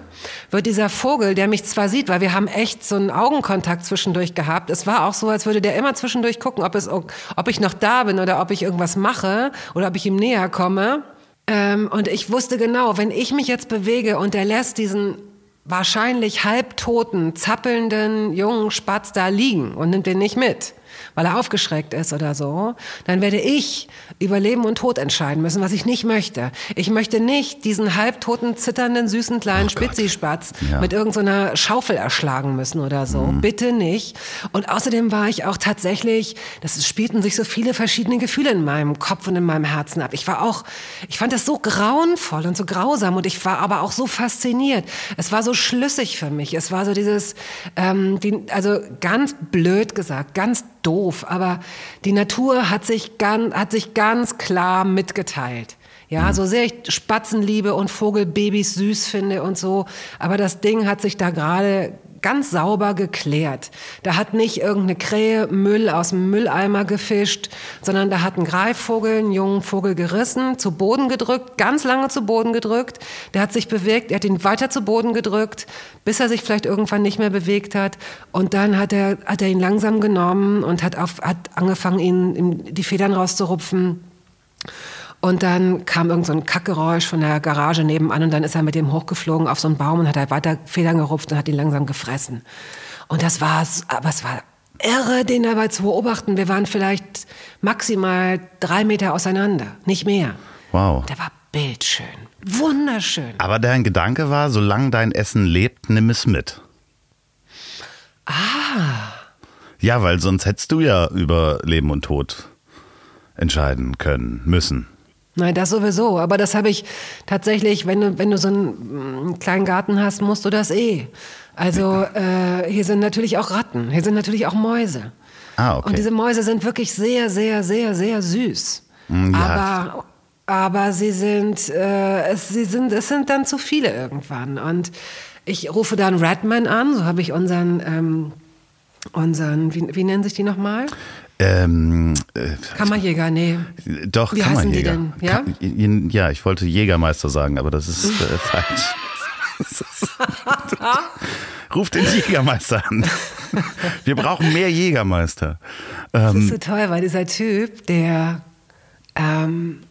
wird dieser Vogel, der mich zwar sieht, weil wir haben echt so einen Augenkontakt zwischendurch gehabt. Es war auch so, als würde der immer zwischendurch gucken, ob, es, ob ich noch da bin oder ob ich irgendwas mache oder ob ich ihm näher komme. Ähm, und ich wusste genau, wenn ich mich jetzt bewege und der lässt diesen wahrscheinlich halbtoten, zappelnden jungen Spatz da liegen und nimmt den nicht mit weil er aufgeschreckt ist oder so, dann werde ich über Leben und Tod entscheiden müssen, was ich nicht möchte. Ich möchte nicht diesen halbtoten, zitternden, süßen kleinen Oh. Spitzi-Spatz Ja. mit irgendeiner Schaufel erschlagen müssen oder so. Mhm. Bitte nicht. Und außerdem war ich auch tatsächlich, das spielten sich so viele verschiedene Gefühle in meinem Kopf und in meinem Herzen ab. Ich war auch, ich fand das so grauenvoll und so grausam und ich war aber auch so fasziniert. Es war so schlüssig für mich. Es war so dieses, ähm, die, also ganz blöd gesagt, ganz doof, aber die Natur hat sich ganz, hat sich ganz klar mitgeteilt. Ja, so sehr ich Spatzen liebe und Vogelbabys süß finde und so, aber das Ding hat sich da gerade ganz sauber geklärt. Da hat nicht irgendeine Krähe Müll aus dem Mülleimer gefischt, sondern da hat ein Greifvogel einen jungen Vogel gerissen, zu Boden gedrückt, ganz lange zu Boden gedrückt. Der hat sich bewegt, er hat ihn weiter zu Boden gedrückt, bis er sich vielleicht irgendwann nicht mehr bewegt hat. Und dann hat er, hat er ihn langsam genommen und hat, auf, hat angefangen, ihn, die Federn rauszurupfen. Und dann kam irgend so ein Kackgeräusch von der Garage nebenan und dann ist er mit dem hochgeflogen auf so einen Baum und hat halt weiter Federn gerupft und hat ihn langsam gefressen. Und das war, s- aber es war irre, den dabei zu beobachten. Wir waren vielleicht maximal drei Meter auseinander, nicht mehr. Wow. Der war bildschön, wunderschön. Aber dein Gedanke war, solange dein Essen lebt, nimm es mit. Ah. Ja, weil sonst hättest du ja über Leben und Tod entscheiden können, müssen. Nein, das sowieso. Aber das habe ich tatsächlich, wenn du, wenn du so einen mm, kleinen Garten hast, musst du das eh. Also äh, hier sind natürlich auch Ratten, hier sind natürlich auch Mäuse. Ah, okay. Und diese Mäuse sind wirklich sehr, sehr, sehr, sehr süß. Mm, ja. Aber, aber sie sind, äh, es, sie sind, es sind dann zu viele irgendwann. Und ich rufe dann Redman an, so habe ich unseren, ähm, unseren, wie, wie nennen sich die nochmal? Ähm, äh, Kammerjäger, nee. doch, Wie heißen die Kammerjäger. denn? Ja? Ja, ich wollte Jägermeister sagen, aber das ist äh, falsch. Das Ruf den Jägermeister an. Wir brauchen mehr Jägermeister. Das Ähm, ist so toll, weil dieser Typ, der, ähm,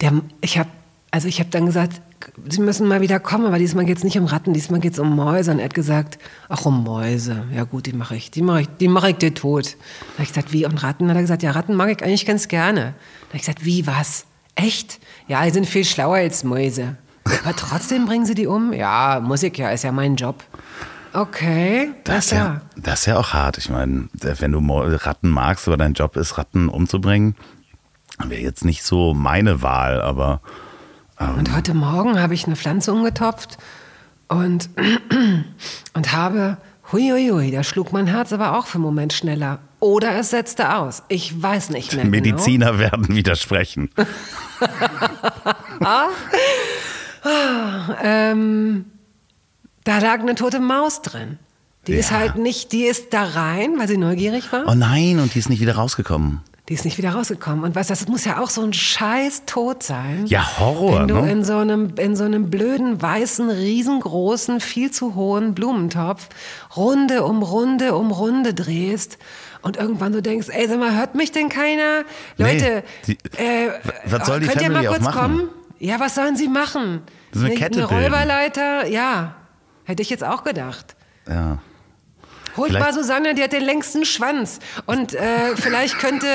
der, ich habe, also ich habe dann gesagt, Sie müssen mal wieder kommen, aber diesmal geht es nicht um Ratten, diesmal geht es um Mäuse. Und er hat gesagt, ach um Mäuse, ja gut, die mache ich, die mache ich, die mache ich dir tot. Da habe ich gesagt, wie und Ratten? Dann hat er gesagt, ja Ratten mag ich eigentlich ganz gerne. Da habe ich gesagt, wie was? Echt? Ja, die sind viel schlauer als Mäuse. Aber trotzdem bringen Sie die um? Ja, muss ich ja, ist ja mein Job. Okay, das, ist ja. das ist ja auch hart. Ich meine, wenn du Ratten magst, aber dein Job ist, Ratten umzubringen, wäre jetzt nicht so meine Wahl, aber Und heute Morgen habe ich eine Pflanze umgetopft und, und habe, huiuiui, da schlug mein Herz aber auch für einen Moment schneller. Oder es setzte aus. Ich weiß nicht mehr. Genau. Mediziner werden widersprechen. Ähm, da lag eine tote Maus drin. Die ist Ja. halt nicht, die ist da rein, weil sie neugierig war. Oh nein, und die ist nicht wieder rausgekommen. Die ist nicht wieder rausgekommen. Und weißt du, das muss ja auch so ein scheiß Tod sein. Ja, Horror, Wenn du ne? in, so einem, in so einem blöden, weißen, riesengroßen, viel zu hohen Blumentopf Runde um Runde um Runde drehst und irgendwann so denkst, ey, sag mal, hört mich denn keiner? Nee, Leute, die- äh, was soll die könnt ihr Family mal auch kurz machen? kommen? Ja, was sollen sie machen? So eine Kette eine. Räuberleiter? Ja, hätte ich jetzt auch gedacht. Ja. Holt Vielleicht- mal Susanne, die hat den längsten Schwanz. Und äh, vielleicht könnte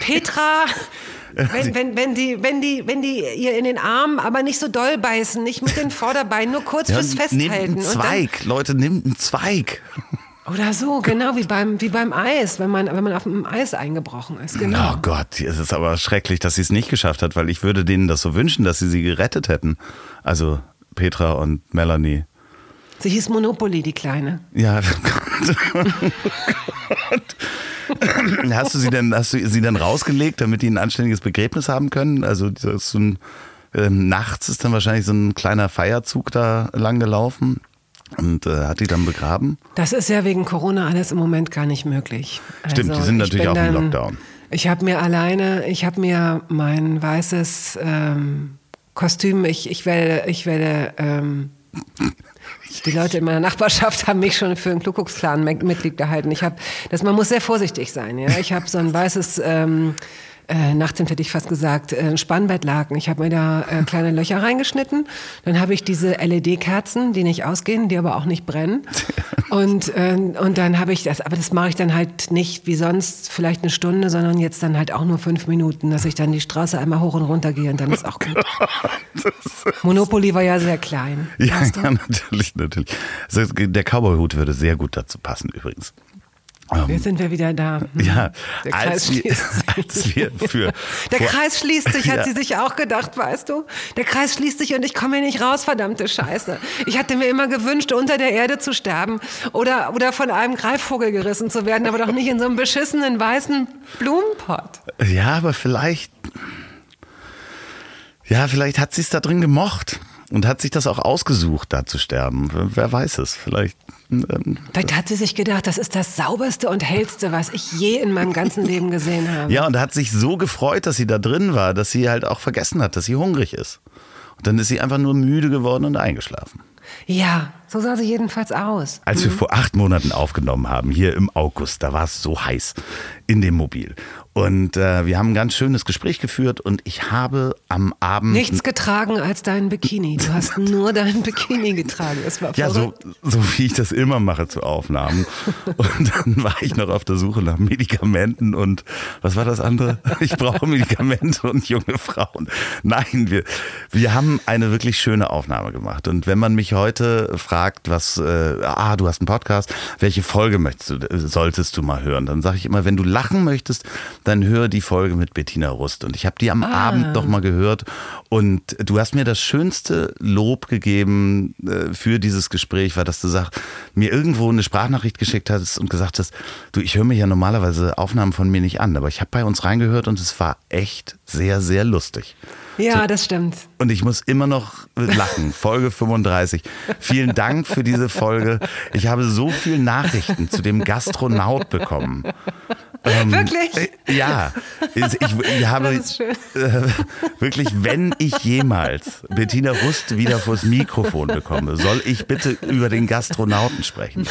Petra, wenn, wenn, wenn, die, wenn, die, wenn die ihr in den Arm, aber nicht so doll beißen, nicht mit den Vorderbeinen, nur kurz ja fürs Nehmt Festhalten. einen Und Zweig, Leute, nimmt einen Zweig. Dann, oder so, genau wie beim, wie beim Eis, wenn man, wenn man auf dem Eis eingebrochen ist. Genau. Oh Gott, es ist aber schrecklich, dass sie es nicht geschafft hat, weil ich würde denen das so wünschen, dass sie sie gerettet hätten. Also Petra und Melanie. Sie hieß Monopoly, die Kleine. Ja, oh Gott. hast du sie denn, hast du sie dann rausgelegt, damit die ein anständiges Begräbnis haben können? Also so ein, ähm, nachts ist dann wahrscheinlich so ein kleiner Feierzug da lang gelaufen und äh, hat die dann begraben. Das ist ja wegen Corona alles im Moment gar nicht möglich. Stimmt, die Also, sind ich natürlich auch im dann- Lockdown. Ich habe mir alleine, ich habe mir mein weißes ähm, Kostüm, ich, ich werde, ich werde, ähm, die Leute in meiner Nachbarschaft haben mich schon für ein Kuckucksklan-Mitglied gehalten. Ich habe, das, man muss sehr vorsichtig sein. Ja? Ich habe so ein weißes ähm, äh, Nachthemd hätte ich fast gesagt, äh, Spannbettlaken. Ich habe mir da äh, kleine Löcher reingeschnitten. Dann habe ich diese LED-Kerzen, die nicht ausgehen, die aber auch nicht brennen. Und, äh, und dann habe ich das, aber das mache ich dann halt nicht wie sonst vielleicht eine Stunde, sondern jetzt dann halt auch nur fünf Minuten, dass ich dann die Straße einmal hoch und runter gehe und dann ist auch gut. Monopoly war ja sehr klein. Ja, ja natürlich, natürlich. Also, der Cowboy-Hut würde sehr gut dazu passen übrigens. Jetzt ähm, sind wir wieder da. Hm. Ja, der Kreis als wir, sich. Als wir für, der Kreis schließt sich, hat ja. sie sich auch gedacht, weißt du? Der Kreis schließt sich und ich komme hier nicht raus, verdammte Scheiße. Ich hatte mir immer gewünscht, unter der Erde zu sterben oder, oder von einem Greifvogel gerissen zu werden, aber doch nicht in so einem beschissenen weißen Blumenpott. Ja, aber vielleicht, ja, vielleicht hat sie es da drin gemocht und hat sich das auch ausgesucht, da zu sterben. Wer weiß es, vielleicht ähm, Vielleicht hat sie sich gedacht, das ist das sauberste und hellste, was ich je in meinem ganzen Leben gesehen habe. Ja, und hat sich so gefreut, dass sie da drin war, dass sie halt auch vergessen hat, dass sie hungrig ist. Und dann ist sie einfach nur müde geworden und eingeschlafen. Ja, so sah sie jedenfalls aus. Als wir mhm. vor acht Monaten aufgenommen haben, hier im August, da war es so heiß in dem Mobil. Und äh, wir haben ein ganz schönes Gespräch geführt und ich habe am Abend. Nichts getragen als deinen Bikini. Du hast nur deinen Bikini getragen. Das war ja, so, so wie ich das immer mache zu Aufnahmen. Und dann war ich noch auf der Suche nach Medikamenten und was war das andere? Ich brauche Medikamente und junge Frauen. Nein, wir, wir haben eine wirklich schöne Aufnahme gemacht. Und wenn man mich heute fragt, was, äh, ah, du hast einen Podcast, welche Folge möchtest du, solltest du mal hören, dann sage ich immer, wenn du lachen möchtest, dann höre die Folge mit Bettina Rust. Und ich habe die am ah. Abend noch mal gehört und du hast mir das schönste Lob gegeben äh, für dieses Gespräch, war, dass du sagst, mir irgendwo eine Sprachnachricht geschickt hast und gesagt hast, du, ich höre mir ja normalerweise Aufnahmen von mir nicht an, aber ich habe bei uns reingehört und es war echt sehr, sehr lustig. Ja, so, das stimmt. Und ich muss immer noch lachen. Folge 35. Vielen Dank für diese Folge. Ich habe so viele Nachrichten zu dem Gastronaut bekommen. Ähm, wirklich? Äh, ja. Ich, ich habe äh, wirklich, wenn ich jemals Bettina Rust wieder vors Mikrofon bekomme, soll ich bitte über den Gastronauten sprechen.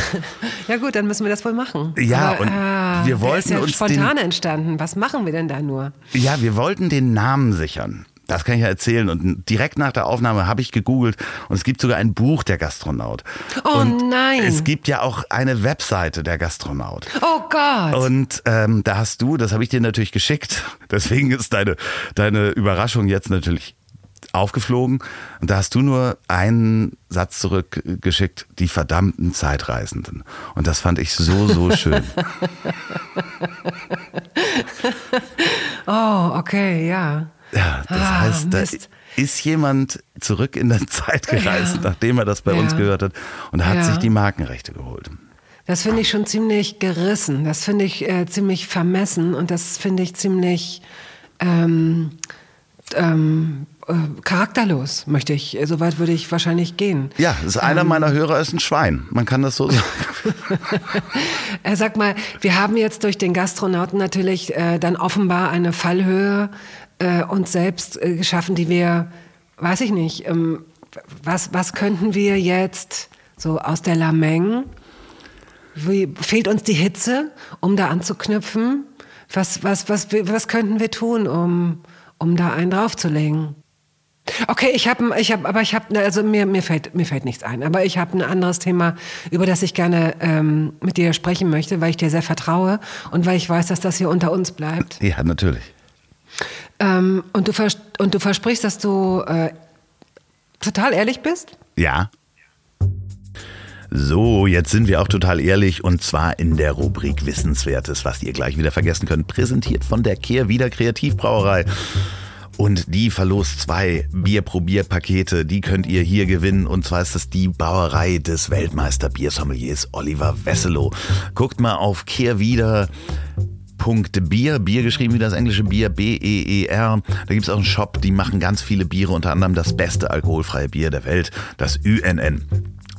Ja gut, dann müssen wir das wohl machen. Ja, Aber, und äh, wir wollten ist ja uns spontan den, entstanden. Was machen wir denn da nur? Ja, wir wollten den Namen sichern. Das kann ich ja erzählen. Und direkt nach der Aufnahme habe ich gegoogelt und es gibt sogar ein Buch der Gastronaut. Oh und nein. Es gibt ja auch eine Webseite der Gastronaut. Oh Gott. Und ähm, da hast du, das habe ich dir natürlich geschickt. Deswegen ist deine, deine Überraschung jetzt natürlich aufgeflogen. Und da hast du nur einen Satz zurückgeschickt, die verdammten Zeitreisenden. Und das fand ich so, so schön. oh, okay, ja. Ja, das ah, heißt, da Mist. ist jemand zurück in der Zeit gereist, ja. nachdem er das bei ja. uns gehört hat und hat ja. sich die Markenrechte geholt. Das finde ich schon ziemlich gerissen. Das finde ich äh, ziemlich vermessen und das finde ich ziemlich ähm, ähm, äh, charakterlos, möchte ich. Soweit würde ich wahrscheinlich gehen. Ja, ist einer ähm, meiner Hörer ist ein Schwein. Man kann das so sagen. äh, sag mal, wir haben jetzt durch den Gastronauten natürlich äh, dann offenbar eine Fallhöhe äh, uns selbst äh, geschaffen, die wir, weiß ich nicht, ähm, was, was könnten wir jetzt so aus der Lameng, wie, fehlt uns die Hitze, um da anzuknüpfen? Was, was, was, was könnten wir tun, um, um da einen draufzulegen? Okay, ich habe, ich habe, aber ich habe, also mir, mir fällt, mir fällt nichts ein. Aber ich habe ein anderes Thema, über das ich gerne ähm, mit dir sprechen möchte, weil ich dir sehr vertraue und weil ich weiß, dass das hier unter uns bleibt. Ja, natürlich. Ähm, und, du und du versprichst, dass du äh, total ehrlich bist? Ja. So, jetzt sind wir auch total ehrlich und zwar in der Rubrik Wissenswertes, was ihr gleich wieder vergessen könnt, präsentiert von der Kehrwieder Kreativbrauerei. Und die verlost zwei Bierprobierpakete, die könnt ihr hier gewinnen. Und zwar ist das die Brauerei des Weltmeister Biersommeliers Oliver Wesselow. Guckt mal auf Kehrwieder Bier, Bier geschrieben wie das englische Bier, B-E-E-R. Da gibt es auch einen Shop, die machen ganz viele Biere, unter anderem das beste alkoholfreie Bier der Welt, das UNN.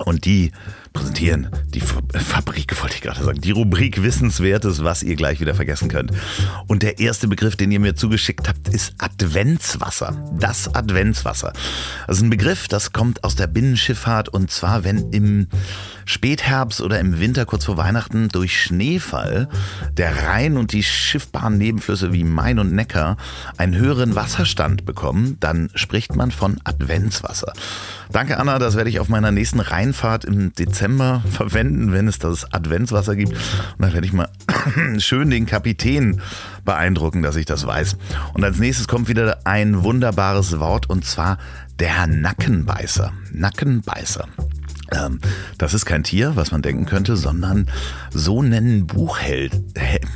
Und die präsentieren die Fabrik, wollte ich gerade sagen, die Rubrik Wissenswertes, was ihr gleich wieder vergessen könnt. Und der erste Begriff, den ihr mir zugeschickt habt, ist Adventswasser. Das Adventswasser. Das ist ein Begriff, das kommt aus der Binnenschifffahrt und zwar, wenn im Spätherbst oder im Winter kurz vor Weihnachten durch Schneefall der Rhein und die schiffbaren Nebenflüsse wie Main und Neckar einen höheren Wasserstand bekommen, dann spricht man von Adventswasser. Danke Anna, das werde ich auf meiner nächsten Rheinfahrt im Dezember verwenden, wenn es das Adventswasser gibt. Und dann werde ich mal schön den Kapitän beeindrucken, dass ich das weiß. Und als nächstes kommt wieder ein wunderbares Wort und zwar der Nackenbeißer. Nackenbeißer. Ähm, das ist kein Tier, was man denken könnte, sondern so nennen Buchheld,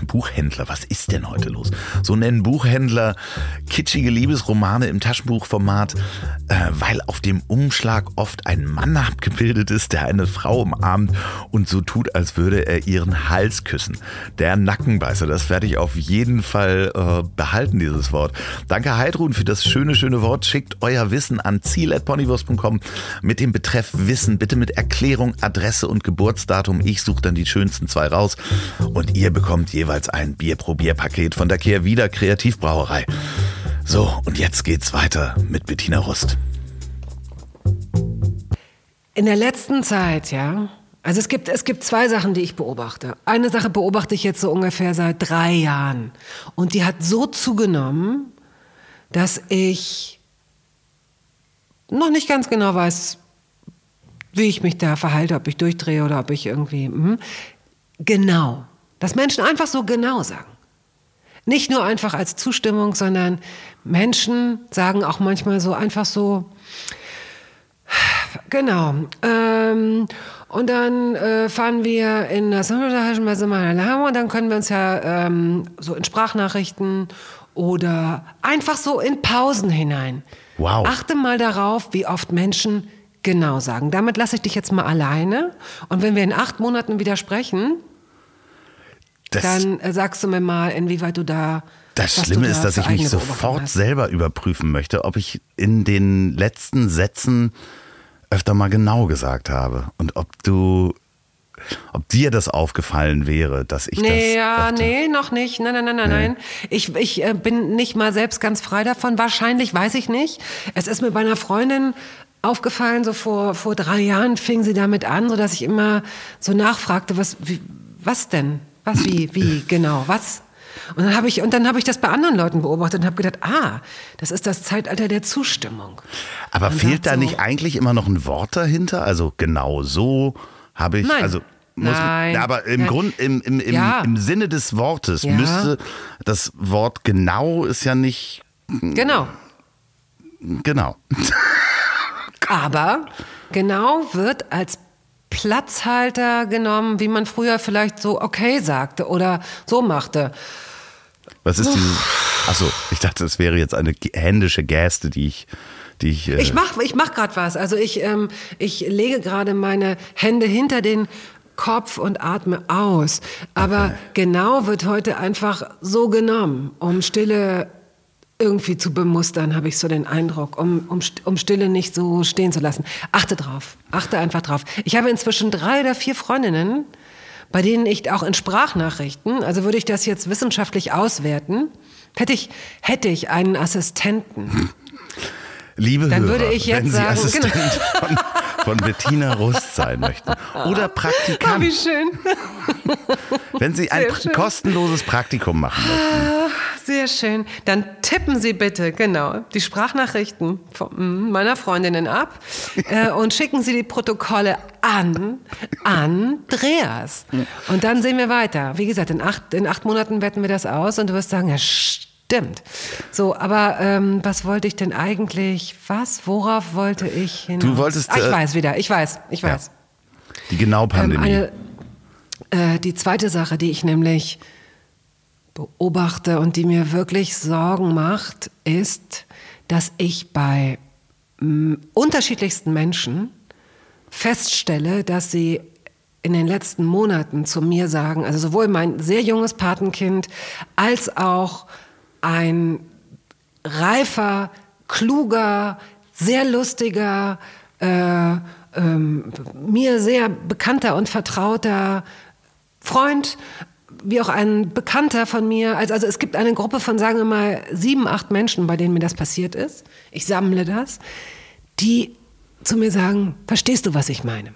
Buchhändler, was ist denn heute los? So nennen Buchhändler kitschige Liebesromane im Taschenbuchformat, äh, weil auf dem Umschlag oft ein Mann abgebildet ist, der eine Frau umarmt und so tut, als würde er ihren Hals küssen. Der Nackenbeißer, das werde ich auf jeden Fall äh, behalten, dieses Wort. Danke Heidrun für das schöne, schöne Wort. Schickt euer Wissen an ziel.ponywurst.com mit dem Betreff Wissen, bitte mit mit Erklärung, Adresse und Geburtsdatum. Ich suche dann die schönsten zwei raus und ihr bekommt jeweils ein Bierprobierpaket von der Kehrwieder Kreativbrauerei. So, und jetzt geht's weiter mit Bettina Rust. In der letzten Zeit, ja, also es gibt, es gibt zwei Sachen, die ich beobachte. Eine Sache beobachte ich jetzt so ungefähr seit drei Jahren. Und die hat so zugenommen, dass ich noch nicht ganz genau weiß, wie ich mich da verhalte, ob ich durchdrehe oder ob ich irgendwie. Mh. Genau. Dass Menschen einfach so genau sagen. Nicht nur einfach als Zustimmung, sondern Menschen sagen auch manchmal so einfach so, genau. Ähm, und dann äh, fahren wir in das und dann können wir uns ja ähm, so in Sprachnachrichten oder einfach so in Pausen hinein. Wow. Achte mal darauf, wie oft Menschen genau sagen. Damit lasse ich dich jetzt mal alleine. Und wenn wir in acht Monaten wieder sprechen, das, dann äh, sagst du mir mal, inwieweit du da. Das Schlimme ist, dass ich mich sofort selber überprüfen möchte, ob ich in den letzten Sätzen öfter mal genau gesagt habe und ob du ob dir das aufgefallen wäre, dass ich nee, das. Ja, öfter... nee, noch nicht. Nein, nein, nein, nein, nee. nein. Ich, ich äh, bin nicht mal selbst ganz frei davon. Wahrscheinlich, weiß ich nicht. Es ist mir bei einer Freundin aufgefallen, so vor, vor drei Jahren fing sie damit an, so dass ich immer so nachfragte, was, wie, was denn? Was, wie, wie, genau, was? Und dann habe ich, und dann habe ich das bei anderen Leuten beobachtet und habe gedacht, ah, das ist das Zeitalter der Zustimmung. Aber Man fehlt da so, nicht eigentlich immer noch ein Wort dahinter? Also genau so habe ich, Nein. also muss, Nein. Aber im. Grund, im, im, im, ja. im Sinne des Wortes ja. müsste das Wort genau ist ja nicht. Genau. Genau. Aber genau wird als Platzhalter genommen, wie man früher vielleicht so okay sagte oder so machte. Was ist dieses? Achso, ich dachte, es wäre jetzt eine händische Geste, die ich. Die ich, äh ich mache ich mach gerade was. Also ich, ähm, ich lege gerade meine Hände hinter den Kopf und atme aus. Aber okay. genau wird heute einfach so genommen, um stille irgendwie zu bemustern, habe ich so den Eindruck, um, um, um Stille nicht so stehen zu lassen. Achte drauf, achte einfach drauf. Ich habe inzwischen drei oder vier Freundinnen, bei denen ich auch in Sprachnachrichten, also würde ich das jetzt wissenschaftlich auswerten, hätte ich, hätte ich einen Assistenten. Liebe Dann Hörer, würde ich jetzt wenn Sie sagen, Assistent genau. von, von Bettina Rust sein möchten oder Praktikant. Oh, wie schön. Wenn Sie ein kostenloses Praktikum machen möchten. Ah, sehr schön. Dann tippen Sie bitte, genau, die Sprachnachrichten von meiner Freundinnen ab äh, und schicken Sie die Protokolle an Andreas. Und dann sehen wir weiter. Wie gesagt, in acht, in acht Monaten wetten wir das aus und du wirst sagen, ja, Stimmt. So, aber ähm, was wollte ich denn eigentlich? Was? Worauf wollte ich hinaus? Du wolltest. Ah, ich äh, weiß wieder. Ich weiß. Ich weiß. Ja. Die Genau-Pandemie. Ähm, äh, die zweite Sache, die ich nämlich beobachte und die mir wirklich Sorgen macht, ist, dass ich bei m, unterschiedlichsten Menschen feststelle, dass sie in den letzten Monaten zu mir sagen, also sowohl mein sehr junges Patenkind als auch ein reifer, kluger, sehr lustiger, äh, ähm, mir sehr bekannter und vertrauter Freund, wie auch ein Bekannter von mir, also, also es gibt eine Gruppe von, sagen wir mal, sieben, acht Menschen, bei denen mir das passiert ist. Ich sammle das, die zu mir sagen, verstehst du, was ich meine?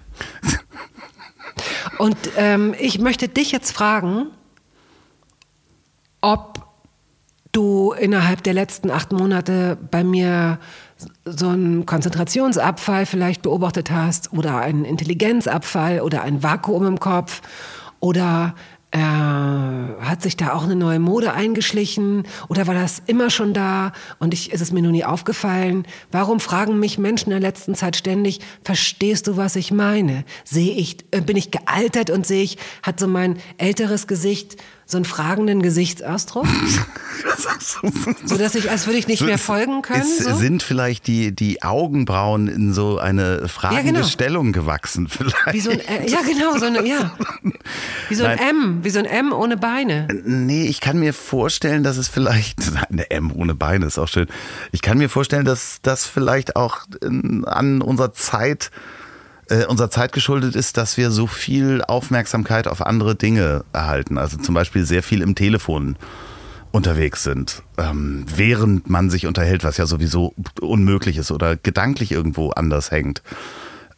Und ähm, ich möchte dich jetzt fragen, ob du innerhalb der letzten acht Monate bei mir so einen Konzentrationsabfall vielleicht beobachtet hast oder einen Intelligenzabfall oder ein Vakuum im Kopf oder äh, hat sich da auch eine neue Mode eingeschlichen oder war das immer schon da und ich, ist es mir nur nie aufgefallen? Warum fragen mich Menschen in der letzten Zeit ständig, verstehst du, was ich meine? Sehe ich, äh, bin ich gealtert und sehe ich, hat so mein älteres Gesicht so einen fragenden Gesichtsausdruck? so dass ich, als würde ich nicht mehr folgen können. Es so? sind vielleicht die, die Augenbrauen in so eine fragende Ja, genau. Stellung gewachsen, vielleicht. Wie so ein, äh, ja, genau, so eine, ja. Wie so ein Nein. M, wie so ein M ohne Beine. Nee, ich kann mir vorstellen, dass es vielleicht, eine M ohne Beine ist auch schön. Ich kann mir vorstellen, dass das vielleicht auch in, an unserer Zeit, äh, unserer Zeit geschuldet ist, dass wir so viel Aufmerksamkeit auf andere Dinge erhalten. Also zum Beispiel sehr viel im Telefon unterwegs sind, ähm, während man sich unterhält, was ja sowieso unmöglich ist oder gedanklich irgendwo anders hängt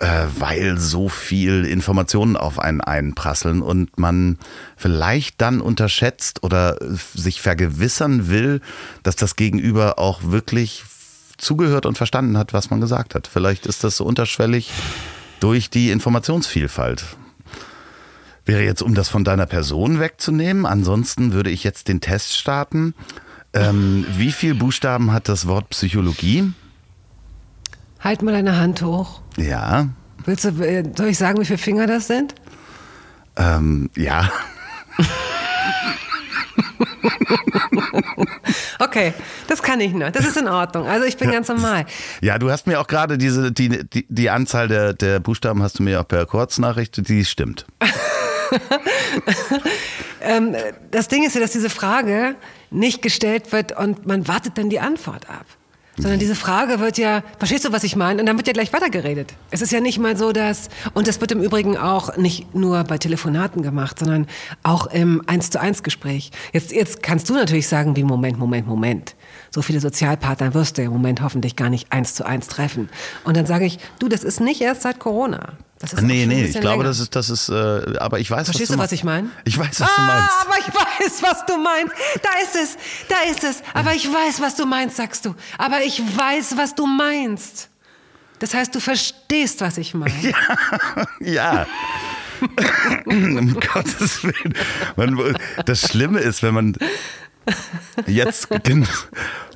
äh, weil so viel Informationen auf einen einprasseln und man vielleicht dann unterschätzt oder sich vergewissern will, dass das Gegenüber auch wirklich zugehört und verstanden hat, was man gesagt hat. Vielleicht ist das so unterschwellig durch die Informationsvielfalt. Wäre jetzt, um das von deiner Person wegzunehmen, ansonsten würde ich jetzt den Test starten. Ähm, wie viel Buchstaben hat das Wort Psychologie? Halt mal deine Hand hoch. Ja, Willst du, äh, soll ich sagen, wie viele Finger das sind? ähm, ja. Okay, das kann ich noch. Das ist in Ordnung. Also ich bin ganz normal. Ja, du hast mir auch gerade diese, die, die, die Anzahl der, der Buchstaben hast du mir auch per Kurznachricht, die stimmt. Ähm, das Ding ist ja, dass diese Frage nicht gestellt wird und man wartet dann die Antwort ab. Sondern diese Frage wird ja, verstehst du, was ich meine? Und dann wird ja gleich weitergeredet. Es ist ja nicht mal so, dass, und das wird im Übrigen auch nicht nur bei Telefonaten gemacht, sondern auch im Eins zu eins Gespräch. Jetzt, jetzt kannst du natürlich sagen, wie Moment, Moment, Moment. So viele Sozialpartner wirst du im Moment hoffentlich gar nicht eins zu eins treffen. Und dann sage ich, du, das ist nicht erst seit Corona. Das ist Nee, nee, ich glaube, länger. das ist, das ist, äh, aber ich weiß, Verstehst was du, du was ich meine? Ich weiß, was du ah, meinst. aber ich weiß, was du meinst. Da ist es, da ist es. Aber ich weiß, was du meinst, sagst du. Aber ich weiß, was du meinst. Das heißt, du verstehst, was ich meine. Ja. um Gottes Willen. Man, das Schlimme ist, wenn man jetzt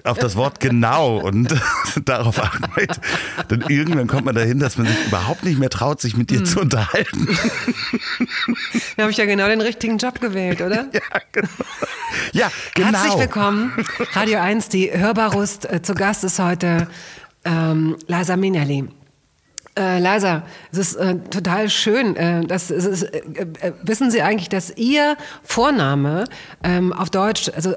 auf das Wort genau und darauf achtet, dann irgendwann kommt man dahin, dass man sich überhaupt nicht mehr traut, sich mit dir Hm. zu unterhalten. Da habe ich ja genau den richtigen Job gewählt, oder? Ja, genau. Ja, genau. Herzlich willkommen. Radio 1, die Hörbarust. Äh, Zu Gast ist heute ähm, Liza Minnelli. Äh, Liza, es ist äh, total schön. Äh, dass, es ist, äh, äh, wissen Sie eigentlich, dass Ihr Vorname ähm, auf Deutsch also,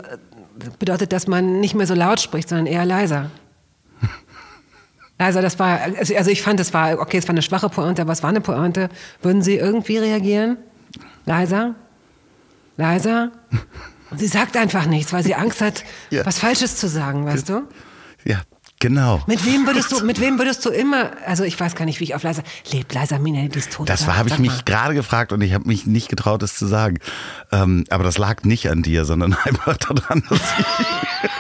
bedeutet, dass man nicht mehr so laut spricht, sondern eher leiser? Also das war, also also ich fand, das war, okay, es war eine schwache Pointe, aber es war eine Pointe. Würden Sie irgendwie reagieren? Leiser? Leiser? Und sie sagt einfach nichts, weil sie Angst hat, Ja. was Falsches zu sagen, weißt du? Ja, genau. Mit wem würdest du, mit wem würdest du immer, also ich weiß gar nicht, wie ich auf leiser, lebt leiser Mine, die ist tot. Das habe ich mich gerade gefragt und ich habe mich nicht getraut, es zu sagen. Ähm, aber das lag nicht an dir, sondern einfach daran, dass ich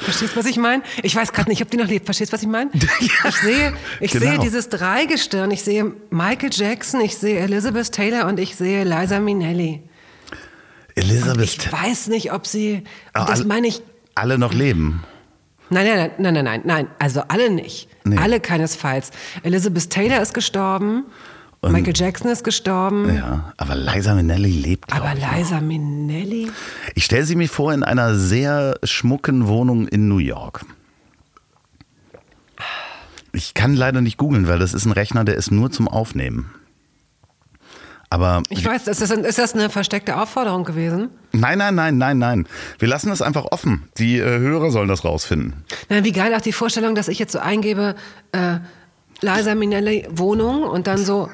Verstehst du, was ich meine? Ich weiß gerade nicht, ob die noch lebt. Verstehst du, was ich meine? ich sehe, ich genau. sehe dieses Dreigestirn. Ich sehe Michael Jackson, ich sehe Elizabeth Taylor und ich sehe Liza Minnelli. Elizabeth Ich weiß nicht, ob sie, Ah, und das alle- meine ich, alle noch leben. Nein, nein, nein, nein, nein, nein. Also alle nicht. Nee. Alle keinesfalls. Elizabeth Taylor ist gestorben. Michael Jackson ist gestorben. Ja, aber Liza Minnelli lebt. Aber ich, noch. Liza Minnelli? Ich stelle sie mir vor in einer sehr schmucken Wohnung in New York. Ich kann leider nicht googeln, weil das ist ein Rechner, der ist nur zum Aufnehmen. Aber Ich weiß, ist das, ist das eine versteckte Aufforderung gewesen? nein, nein, nein, nein, nein. Wir lassen das einfach offen. Die äh, Hörer sollen das rausfinden. Nein, wie geil auch die Vorstellung, dass ich jetzt so eingebe, äh, Liza Minnelli Wohnung und dann so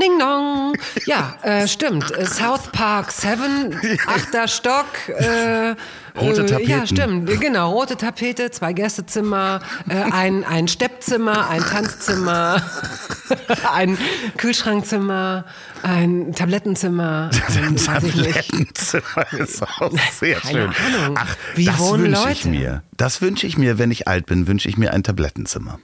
Ding Dong. Ja, äh, stimmt. Äh, South Park 7, achter Stock. Äh, Rote äh, Tapeten. Ja, stimmt. Genau, rote Tapete, zwei Gästezimmer, äh, ein, ein Steppzimmer, ein Tanzzimmer, ein Kühlschrankzimmer, ein Tablettenzimmer. Ein. Tablettenzimmer ist auch sehr Keine schön. Ahnung. Ach, Wie das wohnen wünsche ich Leute? mir. Das wünsche ich mir, wenn ich alt bin, wünsche ich mir ein Tablettenzimmer.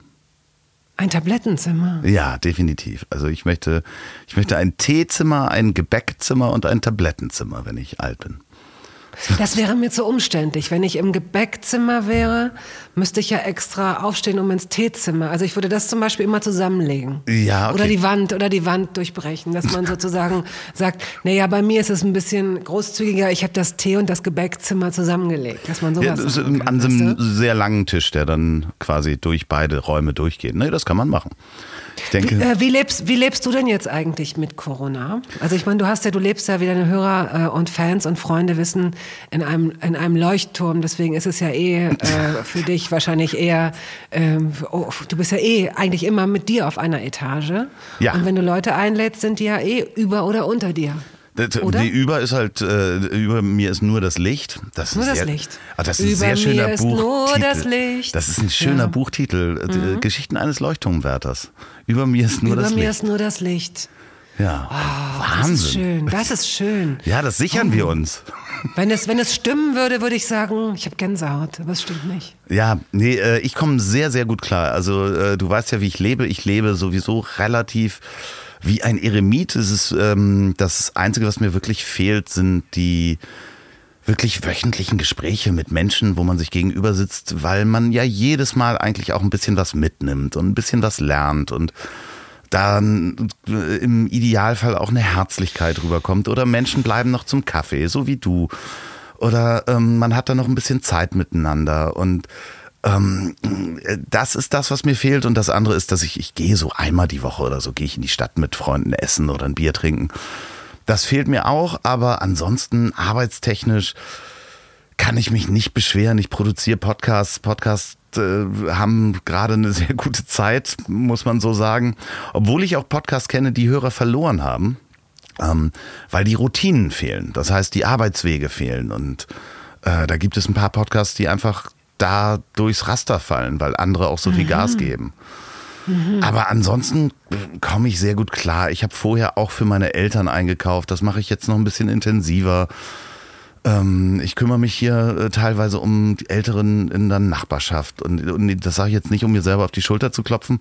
Ein Tablettenzimmer. Ja, definitiv. Also ich möchte, ich möchte ein Teezimmer, ein Gebäckzimmer und ein Tablettenzimmer, wenn ich alt bin. Das wäre mir zu umständlich. Wenn ich im Gebäckzimmer wäre, müsste ich ja extra aufstehen, um ins Teezimmer. Also ich würde das zum Beispiel immer zusammenlegen. Ja, okay. Oder die Wand oder die Wand durchbrechen, dass man sozusagen sagt, naja, bei mir ist es ein bisschen großzügiger. Ich habe das Tee- und das Gebäckzimmer zusammengelegt, dass man sowas Ja, kann, an so weißt einem du? sehr langen Tisch, der dann quasi durch beide Räume durchgeht. Nee, das kann man machen. Ich denke, Äh, wie, lebst, wie lebst du denn jetzt eigentlich mit Corona? Also ich meine, du hast ja, du lebst ja, wie deine Hörer äh, und Fans und Freunde wissen, in einem, in einem Leuchtturm. Deswegen ist es ja eh äh, für dich wahrscheinlich eher, ähm, oh, du bist ja eh eigentlich immer mit dir auf einer Etage. Ja. Und wenn du Leute einlädst, sind die ja eh über oder unter dir. Das, Oder? Nee, über ist halt, äh, über mir ist nur das Licht. Das Nur ist das sehr, Licht. Ah, das ist ein Über sehr schöner mir ist Buchtitel. nur das Licht. Das ist ein schöner Ja. Mhm. Buchtitel. äh, Geschichten eines Leuchtturmwärters. Über mir ist nur über das mir Licht. ist nur das Licht. ja. Das Wahnsinn. ist schön, das ist schön. Ja, das sichern wir uns. Wenn es, wenn es stimmen würde, würde ich sagen, ich habe Gänsehaut, aber es stimmt nicht. Ja, nee, äh, ich komme sehr, sehr gut klar. Also äh, du weißt ja, wie ich lebe. Ich lebe sowieso relativ wie ein Eremit. Es ist ähm, das Einzige, was mir wirklich fehlt, sind die wirklich wöchentlichen Gespräche mit Menschen, wo man sich gegenüber sitzt, weil man ja jedes Mal eigentlich auch ein bisschen was mitnimmt und ein bisschen was lernt und dann im Idealfall auch eine Herzlichkeit rüberkommt oder Menschen bleiben noch zum Kaffee, so wie du. Oder ähm, man hat da noch ein bisschen Zeit miteinander und ähm, äh, das ist das, was mir fehlt und das andere ist, dass ich, ich gehe so einmal die Woche oder so, gehe ich in die Stadt mit Freunden essen oder ein Bier trinken. Das fehlt mir auch, aber ansonsten arbeitstechnisch kann ich mich nicht beschweren. Ich produziere Podcasts. Podcasts äh, haben gerade eine sehr gute Zeit, muss man so sagen. Obwohl ich auch Podcasts kenne, die Hörer verloren haben, ähm, weil die Routinen fehlen. Das heißt, die Arbeitswege fehlen. Und äh, da gibt es ein paar Podcasts, die einfach da durchs Raster fallen, weil andere auch so viel Gas geben. Aber ansonsten komme ich sehr gut klar. Ich habe vorher auch für meine Eltern eingekauft. Das mache ich jetzt noch ein bisschen intensiver. Ähm, ich kümmere mich hier äh, teilweise um die Älteren in der Nachbarschaft. Und, und das sage ich jetzt nicht, um mir selber auf die Schulter zu klopfen,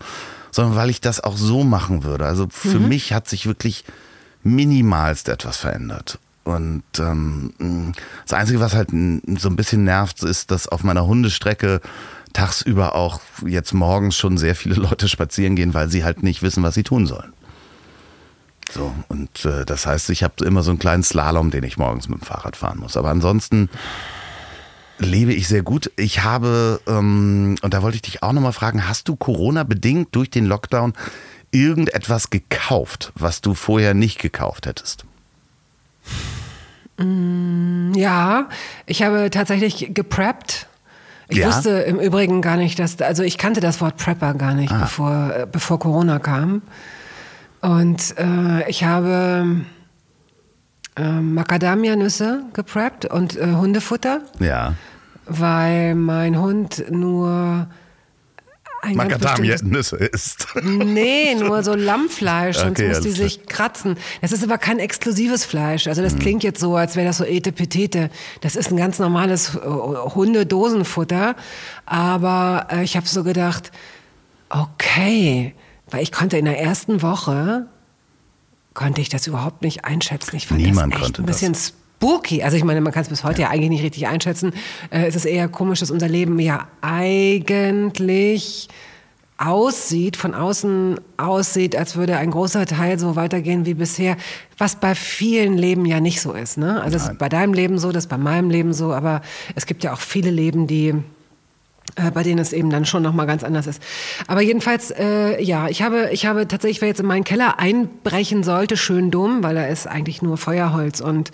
sondern weil ich das auch so machen würde. Also für mich hat sich wirklich minimalst etwas verändert. Und ähm, das Einzige, was halt so ein bisschen nervt, ist, dass auf meiner Hundestrecke tagsüber auch jetzt morgens schon sehr viele Leute spazieren gehen, weil sie halt nicht wissen, was sie tun sollen. So, und äh, das heißt, ich habe immer so einen kleinen Slalom, den ich morgens mit dem Fahrrad fahren muss. Aber ansonsten lebe ich sehr gut. Ich habe, ähm, und da wollte ich dich auch nochmal fragen, hast du Corona-bedingt durch den Lockdown irgendetwas gekauft, was du vorher nicht gekauft hättest? Ja, ich habe tatsächlich gepreppt. Ich Ja? wusste im Übrigen gar nicht, dass, also ich kannte das Wort Prepper gar nicht, Ah. bevor, äh, bevor Corona kam. Und äh, ich habe äh, Macadamia-Nüsse gepreppt und äh, Hundefutter, Ja. weil mein Hund nur Macadamia-Nüsse ist. Nee, nur so Lammfleisch, sonst Okay, muss die sich kratzen. Das ist aber kein exklusives Fleisch. Also Mhm. das klingt jetzt so, als wäre das so Etepetete. Das ist ein ganz normales äh, Hundedosenfutter. Aber äh, ich habe so gedacht, okay, weil ich konnte in der ersten Woche, konnte ich das überhaupt nicht einschätzen. Ich fand Niemand das echt konnte ein das. Spooky. Also ich meine, man kann es bis heute ja. eigentlich nicht richtig einschätzen. Äh, es ist eher komisch, dass unser Leben ja eigentlich aussieht, von außen aussieht, als würde ein großer Teil so weitergehen wie bisher, was bei vielen Leben ja nicht so ist. Ne? Also es ist bei deinem Leben so, das ist bei meinem Leben so, aber es gibt ja auch viele Leben, die äh, bei denen es eben dann schon nochmal ganz anders ist. Aber jedenfalls, äh, ja, ich habe, ich habe tatsächlich, wer jetzt in meinen Keller einbrechen sollte, schön dumm, weil da ist eigentlich nur Feuerholz und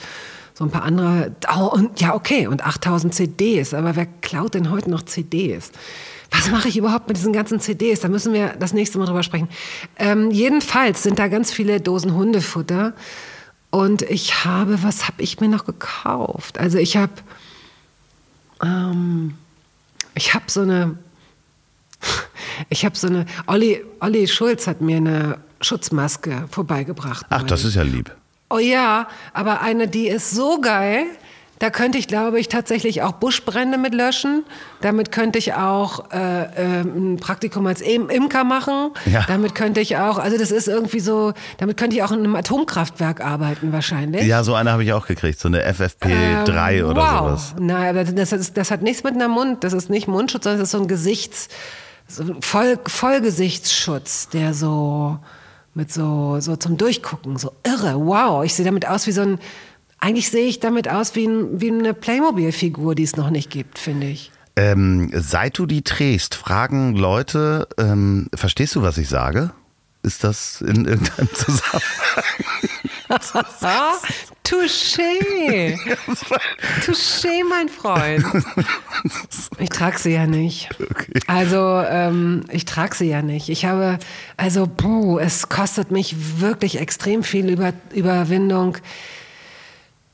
so ein paar andere, oh, und ja, okay, und 8000 CDs, aber wer klaut denn heute noch CDs? Was mache ich überhaupt mit diesen ganzen CDs? Da müssen wir das nächste Mal drüber sprechen. Ähm, jedenfalls sind da ganz viele Dosen Hundefutter. Und ich habe, was habe ich mir noch gekauft? Also ich habe, ähm, ich habe so eine, ich habe so eine, Olli, Olli Schulz hat mir eine Schutzmaske vorbeigebracht. Ach, das ist ja lieb. Oh ja, aber eine, die ist so geil. Da könnte ich, glaube ich, tatsächlich auch Buschbrände mit löschen. Damit könnte ich auch äh, äh, ein Praktikum als Im Imker machen. Ja. Damit könnte ich auch, also das ist irgendwie so, damit könnte ich auch in einem Atomkraftwerk arbeiten wahrscheinlich. Ja, so eine habe ich auch gekriegt, so eine FFP3 Ähm, oder wow. sowas. Nein, aber das, ist, das hat nichts mit einem Mund, das ist nicht Mundschutz, sondern das ist so ein Gesichts, so ein Voll, Vollgesichtsschutz, der so mit so, so zum Durchgucken, so irre, wow. Ich sehe damit aus wie so ein, eigentlich sehe ich damit aus wie, ein, wie eine Playmobil-Figur, die es noch nicht gibt, finde ich. Ähm, seit du die trägst, fragen Leute, ähm, verstehst du, was ich sage? Ist das in irgendeinem Zusammenhang? Touché. Touché, mein Freund. Ich trage sie ja nicht. Also, ähm, ich trage sie ja nicht. Ich habe, also, puh, es kostet mich wirklich extrem viel Über Überwindung,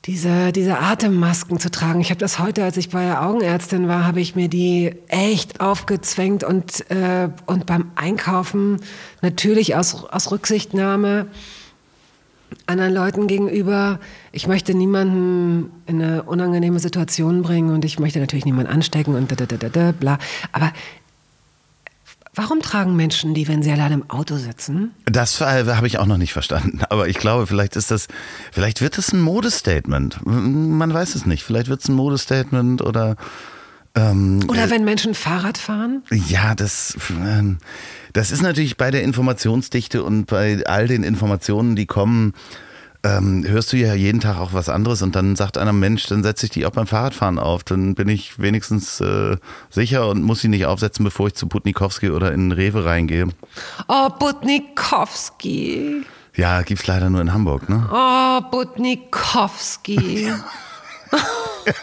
diese, diese Atemmasken zu tragen. Ich habe das heute, als ich bei der Augenärztin war, habe ich mir die echt aufgezwängt und, äh, und beim Einkaufen natürlich aus, aus Rücksichtnahme anderen Leuten gegenüber. Ich möchte niemanden in eine unangenehme Situation bringen und ich möchte natürlich niemanden anstecken und da, da, da, da, bla. Aber warum tragen Menschen die, wenn sie allein im Auto sitzen? Das äh, habe ich auch noch nicht verstanden. Aber ich glaube, vielleicht ist das, vielleicht wird es ein Modestatement. Man weiß es nicht. Vielleicht wird es ein Modestatement oder. Ähm, Oder wenn Menschen Fahrrad fahren? Ja, das, ähm, das ist natürlich bei der Informationsdichte und bei all den Informationen, die kommen, ähm, hörst du ja jeden Tag auch was anderes und dann sagt einer Mensch, dann setze ich die auch beim Fahrradfahren auf. Dann bin ich wenigstens äh, sicher und muss sie nicht aufsetzen, bevor ich zu Putnikowski oder in Rewe reingehe. Oh, Butnikowski. Ja, gibt's leider nur in Hamburg, ne? Oh, Butnikowski.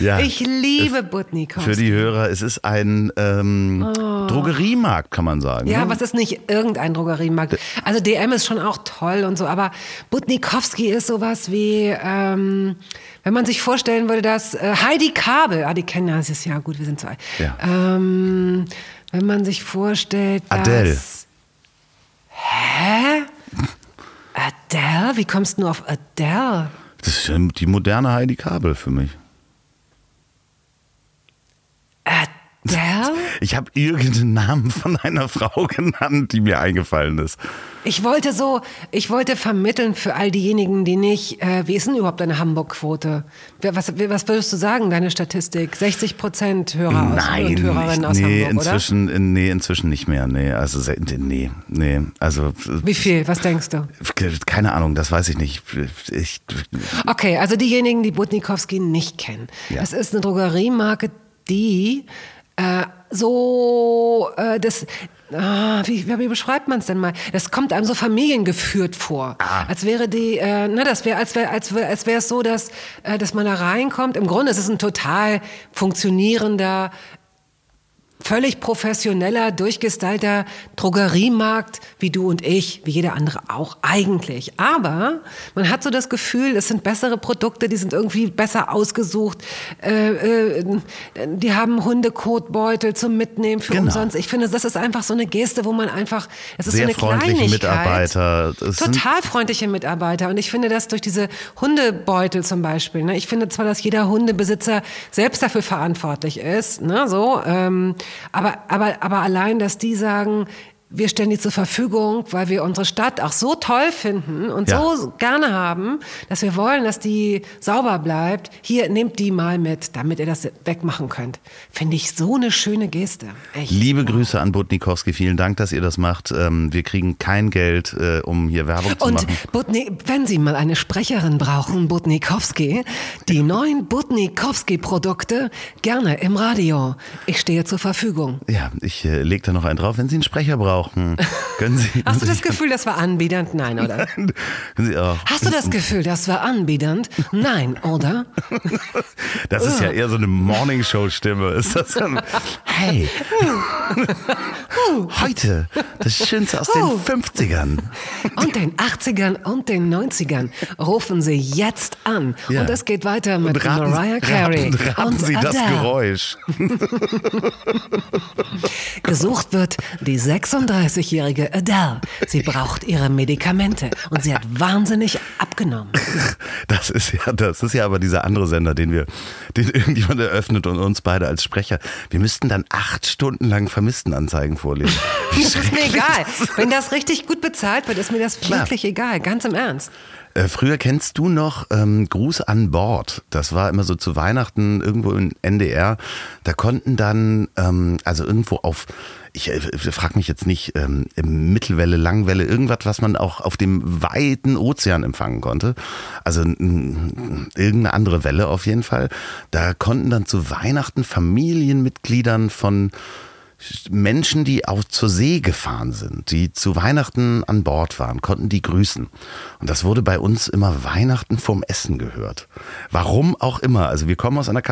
Ja. Ich liebe Butnikowski. Für die Hörer, es ist ein ähm, Drogeriemarkt, kann man sagen. Oh. Ja, ne? aber es ist nicht irgendein Drogeriemarkt. Also DM ist schon auch toll und so, aber Butnikowski ist sowas wie, ähm, wenn man sich vorstellen würde, dass äh, Heidi Kabel, ah, die kennen das ist ja gut, wir sind zwei. Ja. Ähm, wenn man sich vorstellt, dass... Adele. Hä? Adele? Wie kommst du nur auf Adele? Das ist die moderne Heidi Kabel für mich. Adele? Ich habe irgendeinen Namen von einer Frau genannt, die mir eingefallen ist. Ich wollte so, ich wollte vermitteln für all diejenigen, die nicht, äh, wie ist denn überhaupt deine Hamburg-Quote? Was, was würdest du sagen, deine Statistik? 60 Prozent Hörer aus, Nein, und Hörerinnen aus nee, Hamburg, oder? inzwischen, in- nee, inzwischen nicht mehr. Nee, also nee, nee, also Wie viel? Was denkst du? keine Ahnung, das weiß ich nicht. Ich, Okay, also diejenigen, die Butnikowski nicht kennen. Ja. Das ist eine Drogeriemarke, die äh, so, äh, das, ah, wie, wie beschreibt man es denn mal? Das kommt einem so familiengeführt vor. Ah. Als wäre die, äh, ne, das wäre, als wäre, als wäre, als wäre es so, dass, äh, dass man da reinkommt. Im Grunde ist es ein total funktionierender, völlig professioneller, durchgestylter Drogeriemarkt, wie du und ich, wie jeder andere auch eigentlich. Aber man hat so das Gefühl, es sind bessere Produkte, die sind irgendwie besser ausgesucht. Äh, äh, die haben Hundekotbeutel zum Mitnehmen für Genau. umsonst. Ich finde, das ist einfach so eine Geste, wo man einfach, es ist Sehr so eine freundliche. Mitarbeiter. Sind- Total freundliche Mitarbeiter. Und ich finde das durch diese Hundebeutel zum Beispiel. Ne? Ich finde zwar, dass jeder Hundebesitzer selbst dafür verantwortlich ist, ne? so, ähm, aber, aber, aber allein, dass die sagen, wir stellen die zur Verfügung, weil wir unsere Stadt auch so toll finden und Ja. so gerne haben, dass wir wollen, dass die sauber bleibt. Hier, nehmt die mal mit, damit ihr das wegmachen könnt. Finde ich so eine schöne Geste. Echt. Liebe Grüße an Butnikowski, vielen Dank, dass ihr das macht. Ähm, Wir kriegen kein Geld, äh, um hier Werbung zu Und machen. Butni, wenn Sie mal eine Sprecherin brauchen, Butnikowski, die neuen Butnikowski-Produkte gerne im Radio. Ich stehe zur Verfügung. Ja, ich äh, leg da noch einen drauf. Wenn Sie einen Sprecher brauchen, rauchen? Können Sie, Hast du das Gefühl, das war anbiedernd? Nein, oder? Können Sie auch? Hast du das Gefühl, das war anbiedernd? Nein, oder? Das ist ja eher so eine Morningshow-Stimme. Ist das dann, hey, heute das Schönste aus den 50ern. Und den 80ern und den 90ern rufen Sie jetzt an. Ja. Und es geht weiter mit raten, Mariah Carey raten, raten und Sie das. Geräusch. Gesucht wird die 36-jährige Adele. Sie braucht ihre Medikamente und sie hat wahnsinnig abgenommen. Das ist ja, das ist ja aber dieser andere Sender, den wir, den irgendjemand eröffnet und uns beide als Sprecher. Wir müssten dann acht Stunden lang Vermisstenanzeigen vorlesen. Das ist mir egal. Wenn das richtig gut bezahlt wird, ist mir das Klar. wirklich egal. Ganz im Ernst. Äh, früher kennst du noch ähm, Gruß an Bord. Das war immer so zu Weihnachten irgendwo im NDR. Da konnten dann, ähm, also irgendwo auf, ich äh, frag mich jetzt nicht, ähm, Mittelwelle, Langwelle, irgendwas, was man auch auf dem weiten Ozean empfangen konnte. Also irgendeine andere Welle auf jeden Fall. Da konnten dann zu Weihnachten Familienmitgliedern von Menschen, die auch zur See gefahren sind, die zu Weihnachten an Bord waren, konnten die grüßen. Und das wurde bei uns immer Weihnachten vom Essen gehört. Warum auch immer. Also wir kommen aus einer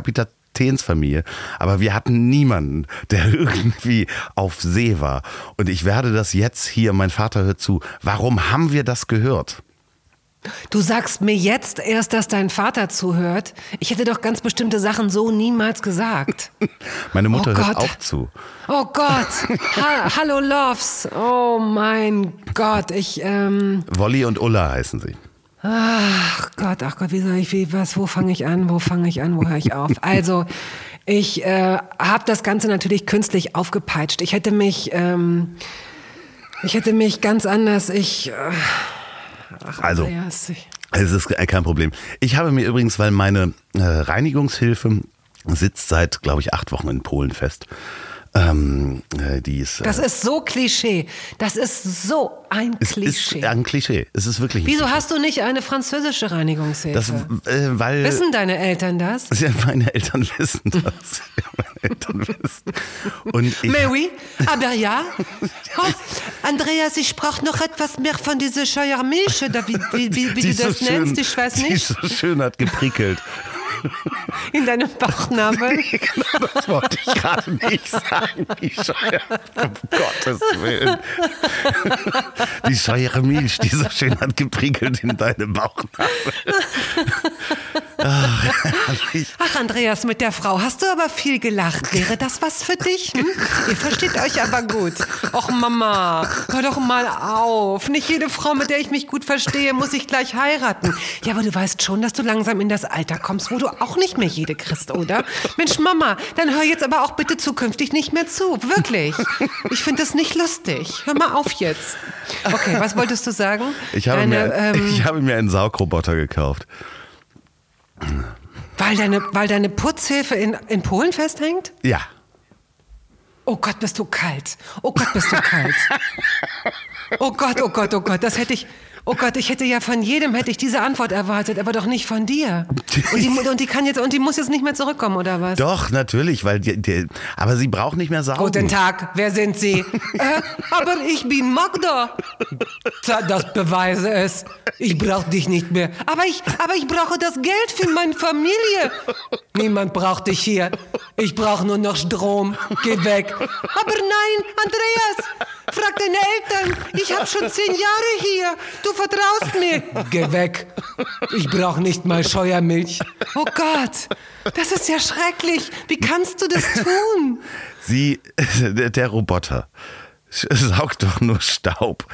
Kapitänsfamilie, aber wir hatten niemanden, der irgendwie auf See war. Und ich werde das jetzt hier, mein Vater hört zu, warum haben wir das gehört? Du sagst mir jetzt erst, dass dein Vater zuhört. Ich hätte doch ganz bestimmte Sachen so niemals gesagt. Meine Mutter Oh hört auch zu. Oh Gott. Ha Hallo Loves. Oh mein Gott. Ich, ähm, Wolli und Ulla heißen sie. Ach Gott, ach Gott, wie soll ich, wie, was, wo fange ich an, wo fange ich an, wo höre ich auf? Also, ich äh, habe das Ganze natürlich künstlich aufgepeitscht. Ich hätte mich, ähm, ich hätte mich ganz anders, ich, äh, ach, Also, ich, Es ist kein Problem. Ich habe mir übrigens, weil meine äh, Reinigungshilfe sitzt seit, glaube ich, acht Wochen in Polen fest. Ähm, äh, die ist, äh, das ist so Klischee. Das ist so ein es Klischee. ist ein Klischee. Es ist wirklich Wieso hast du nicht eine französische Reinigungshilfe? das, äh, weil Wissen deine Eltern das? ja, meine Eltern wissen das. Meine Eltern wissen. Und ich, Mais oui, aber ja. Oh, Andreas, ich brauche noch etwas mehr von dieser Scheuermilch, oder wie, wie, wie, wie die du so das schön, nennst, ich weiß Die nicht, so schön hat geprickelt. In deinem Bauchnabel. genau, das wollte ich gerade nicht sagen. Die Scheuer, um Gottes Willen. Die Scheuere Milch, die so schön hat geprickelt in deinem Bauchnabel. Ach. Ach, Andreas, mit der Frau hast du aber viel gelacht. Wäre das was für dich? Hm? Ihr versteht euch aber gut. Och, Mama, hör doch mal auf. Nicht jede Frau, mit der ich mich gut verstehe, muss ich gleich heiraten. Ja, aber du weißt schon, dass du langsam in das Alter kommst, wo du auch nicht mehr jede kriegst, oder? Mensch, Mama, dann hör jetzt aber auch bitte zukünftig nicht mehr zu. Wirklich. Ich finde das nicht lustig. Hör mal auf jetzt. Okay, was wolltest du sagen? Ich habe, Deine, mir, ähm, ich habe mir einen Saugroboter gekauft. Weil, deine, weil deine Putzhilfe in, in Polen festhängt? Ja. Oh Gott, bist du kalt. Oh Gott, bist du kalt. Oh Gott, oh Gott, oh Gott, das hätte ich. Oh Gott, ich hätte ja von jedem hätte ich diese Antwort erwartet, aber doch nicht von dir. Und die, und die kann jetzt und die muss jetzt nicht mehr zurückkommen oder was? Doch, natürlich, weil die, die, aber sie braucht nicht mehr saugen. Guten Tag, wer sind Sie? äh, aber ich bin Magda. Das beweise es. Ich brauche dich nicht mehr. Aber ich, aber ich brauche das Geld für meine Familie. Niemand braucht dich hier. Ich brauche nur noch Strom. Geh weg. Aber nein, Andreas, frag deine Eltern. Ich habe schon zehn Jahre hier. Du vertraust mir. Geh weg. Ich brauche nicht mal Scheuermilch. Oh Gott, das ist ja schrecklich. Wie kannst du das tun? Sie, der, der Roboter, saugt doch nur Staub.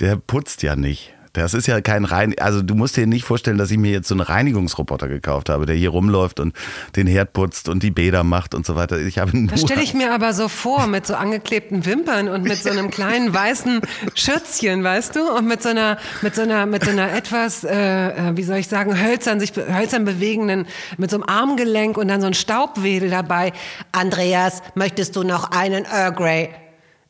Der putzt ja nicht. Das ist ja kein Rein, also du musst dir nicht vorstellen, dass ich mir jetzt so einen Reinigungsroboter gekauft habe, der hier rumläuft und den Herd putzt und die Bäder macht und so weiter. Ich habe nur Das stelle ich mir aber so vor, mit so angeklebten Wimpern und mit so einem kleinen weißen Schürzchen, weißt du? Und mit so einer, mit so einer, mit so einer etwas, äh, äh, wie soll ich sagen, hölzern, sich hölzern bewegenden, mit so einem Armgelenk und dann so ein Staubwedel dabei. Andreas, möchtest du noch einen Earl Grey?